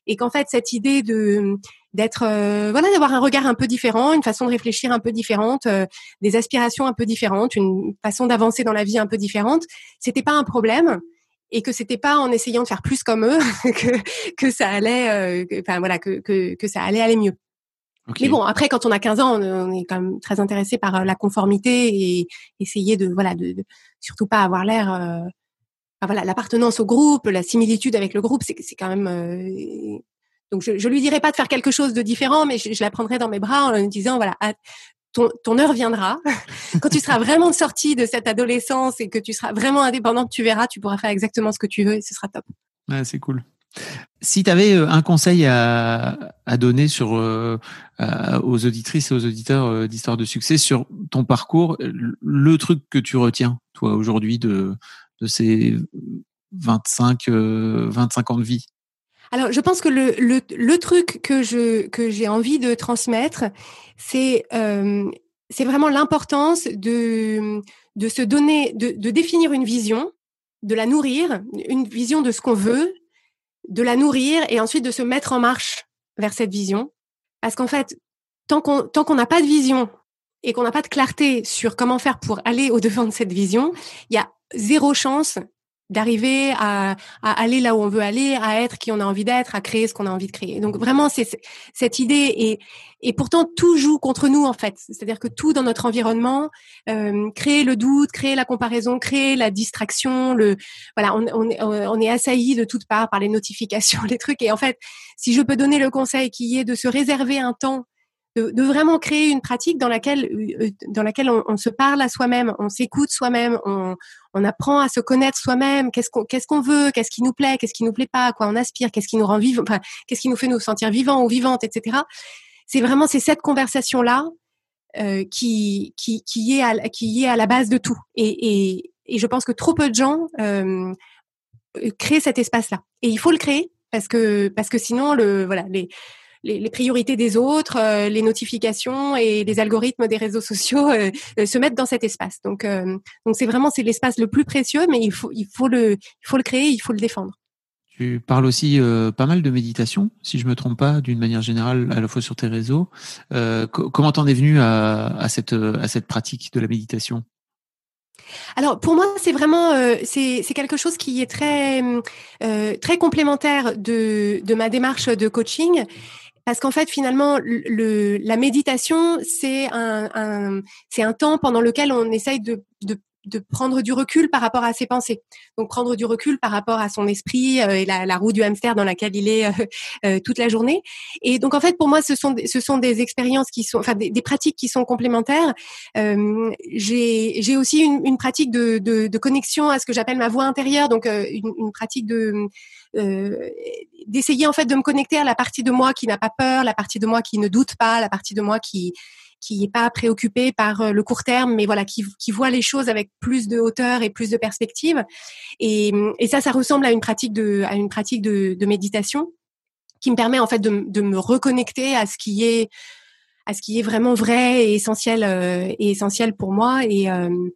Et qu'en fait, cette idée de d'être, euh, voilà, d'avoir un regard un peu différent, une façon de réfléchir un peu différente, euh, des aspirations un peu différentes, une façon d'avancer dans la vie un peu différente, c'était pas un problème et que c'était pas en essayant de faire plus comme eux que que ça allait, euh, enfin voilà, que, que que ça allait aller mieux. Mais bon, après, quand on a 15 ans, on, est quand même très intéressé par euh, la conformité et essayer de, voilà, de, surtout pas avoir l'air, euh, voilà, l'appartenance au groupe, la similitude avec le groupe, c'est, c'est quand même. Euh, donc, je, je lui dirais pas de faire quelque chose de différent, mais je, la prendrais dans mes bras en lui disant, voilà, ton, ton heure viendra. quand tu seras vraiment sorti de cette adolescence et que tu seras vraiment indépendante, tu verras, tu pourras faire exactement ce que tu veux et ce sera top. Ouais, c'est cool. Si tu avais euh, un conseil à, donner sur, euh, aux auditrices et aux auditeurs euh, d'Histoire de succès sur ton parcours, le truc que tu retiens, toi, aujourd'hui, de, de ces 25, 25 ans de vie? Alors, je pense que le, le, le truc que je que j'ai envie de transmettre, c'est c'est vraiment l'importance de de se donner, de, de définir une vision, de la nourrir, une vision de ce qu'on veut, de la nourrir et ensuite de se mettre en marche vers cette vision. Parce qu'en fait, tant qu'on tant qu'on n'a pas de vision et qu'on n'a pas de clarté sur comment faire pour aller au devant de cette vision, il y a zéro chance d'arriver à, à, aller là où on veut aller, à être qui on a envie d'être, à créer ce qu'on a envie de créer. Donc vraiment, c'est cette idée et, et pourtant tout joue contre nous en fait. C'est-à-dire que tout dans notre environnement, euh, le doute, créer la comparaison, créer la distraction, le voilà, on, on, on est assailli de toutes parts par les notifications, les trucs. Et en fait, si je peux donner le conseil qui est de se réserver un temps de, de, vraiment créer une pratique dans laquelle, euh, dans laquelle on, on se parle à soi-même, on s'écoute soi-même, on, on, apprend à se connaître soi-même. Qu'est-ce qu'on qu'est-ce qu'on veut, qu'est-ce qui nous plaît, qu'est-ce qui nous plaît pas, quoi on aspire, qu'est-ce qui nous rend vivant, enfin, qu'est-ce qui nous fait nous sentir vivants ou vivantes, etc. C'est vraiment c'est cette conversation là euh, qui, qui qui est à, qui est à la base de tout. Et, et, et je pense que trop peu de gens euh, créent cet espace-là. Et il faut le créer parce que parce que sinon le voilà les les, priorités des autres, euh, les notifications et les algorithmes des réseaux sociaux euh, euh, se mettent dans cet espace. Donc, donc c'est vraiment c'est l'espace le plus précieux, mais il faut il faut le il faut le créer, il faut le défendre. Tu parles aussi pas mal de méditation, si je me trompe pas, d'une manière générale, à la fois sur tes réseaux. comment t'en es venu à, à, cette à cette pratique de la méditation? Alors pour moi, c'est vraiment c'est quelque chose qui est très très complémentaire de de ma démarche de coaching parce qu'en fait, finalement, le, la méditation, c'est un, un c'est un temps pendant lequel on essaye de, de de prendre du recul par rapport à ses pensées. Donc prendre du recul par rapport à son esprit euh, et la, la, roue du hamster dans laquelle il est euh, euh, toute la journée. Et donc en fait pour moi ce sont ce sont des expériences qui sont enfin des, des pratiques qui sont complémentaires. j'ai j'ai aussi une, une pratique de, de, de, connexion à ce que j'appelle ma voix intérieure. Donc une, une, pratique de d'essayer en fait de me connecter à la partie de moi qui n'a pas peur, la partie de moi qui ne doute pas, la partie de moi qui qui n'est pas préoccupé par euh, le court terme, mais voilà, qui, voit les choses avec plus de hauteur et plus de perspective. Et, ça, ça ressemble à une pratique de, à une pratique de, de méditation qui me permet en fait de, de, me reconnecter à ce qui est à ce qui est vraiment vrai et essentiel euh, et essentiel pour moi euh,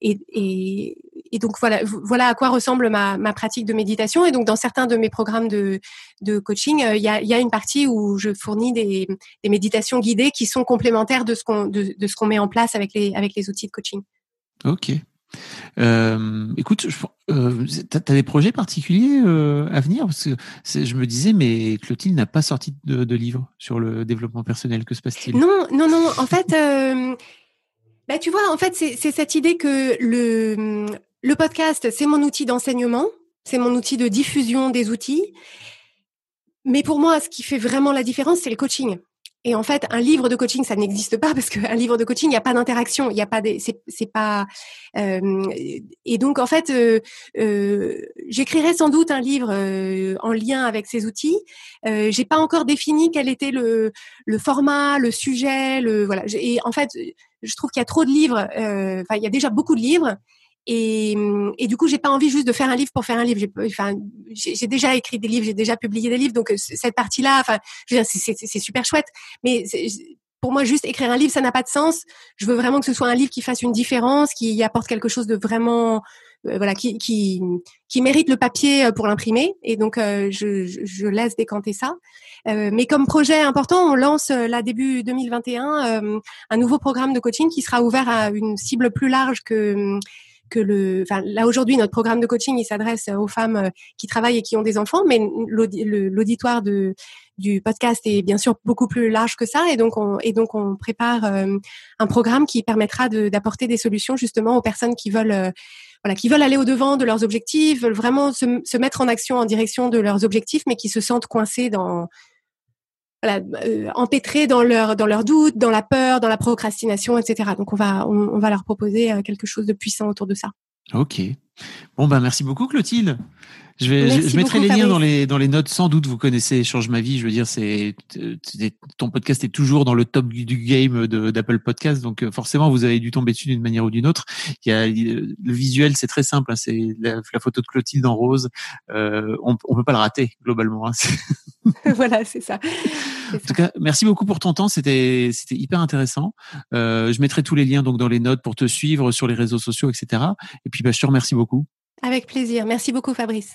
et, et, donc voilà, voilà à quoi ressemble ma, ma, pratique de méditation. Et donc dans certains de mes programmes de, de coaching, euh, il y, a, y, a, une partie où je fournis des, des méditations guidées qui sont complémentaires de ce qu'on de, de, ce qu'on met en place avec les avec les outils de coaching. Ok. Euh, écoute, euh, tu as, des projets particuliers euh, à venir? Parce que je me disais, mais Clotilde n'a pas sorti de, de, livre sur le développement personnel. Que se passe-t-il? Non, non, non. En fait, bah, tu vois, en fait, c'est cette idée que le, le podcast, c'est mon outil d'enseignement, c'est mon outil de diffusion des outils. Mais pour moi, ce qui fait vraiment la différence, c'est le coaching. Et en fait, un livre de coaching, ça n'existe pas parce qu'un livre de coaching, il n'y a pas d'interaction, il n'y a pas c'est pas. Euh, et donc en fait, euh, euh, j'écrirai sans doute un livre euh, en lien avec ces outils. Euh, J'ai pas encore défini quel était le, le format, le sujet, le voilà. Et en fait, je trouve qu'il y a trop de livres. Euh, enfin, il y a déjà beaucoup de livres. Et, et, du coup, j'ai pas envie juste de faire un livre pour faire un livre. J'ai enfin, déjà écrit des livres, j'ai déjà publié des livres, donc cette partie-là, enfin, c'est super chouette. Mais pour moi, juste écrire un livre, ça n'a pas de sens. Je veux vraiment que ce soit un livre qui fasse une différence, qui apporte quelque chose de vraiment, euh, voilà, qui, qui, qui mérite le papier euh, pour l'imprimer. Et donc, euh, je, je, laisse décanter ça. mais comme projet important, on lance là début 2021 un nouveau programme de coaching qui sera ouvert à une cible plus large que que le, enfin là aujourd'hui notre programme de coaching il s'adresse aux femmes qui travaillent et qui ont des enfants, mais l'auditoire de du podcast est bien sûr beaucoup plus large que ça. Et donc on et donc on prépare euh, un programme qui permettra d'apporter des solutions justement aux personnes qui veulent euh, voilà qui veulent aller au devant de leurs objectifs, veulent vraiment se, se, mettre en action en direction de leurs objectifs mais qui se sentent coincés dans voilà, euh, empêtrés dans leur dans leurs doutes, dans la peur, dans la procrastination, etc. Donc on va on, on va leur proposer quelque chose de puissant autour de ça. Ok. Bon ben merci beaucoup Clotilde. Je, vais, je, mettrai les liens dans les, dans les notes. Sans doute, vous connaissez Change ma vie. Je veux dire, c'est ton podcast est toujours dans le top du game d'Apple Podcast. Donc, euh, forcément, vous avez dû tomber dessus d'une manière ou d'une autre. Il y a, le visuel, c'est très simple. Hein, c'est la, photo de Clotilde en rose. Euh, on, on peut pas le rater, globalement. Hein, voilà, c'est ça. En tout cas, merci beaucoup pour ton temps. C'était, c'était hyper intéressant. Euh, je mettrai tous les liens donc dans les notes pour te suivre sur les réseaux sociaux, etc. Et puis, bah, je te remercie beaucoup. Avec plaisir. Merci beaucoup, Fabrice.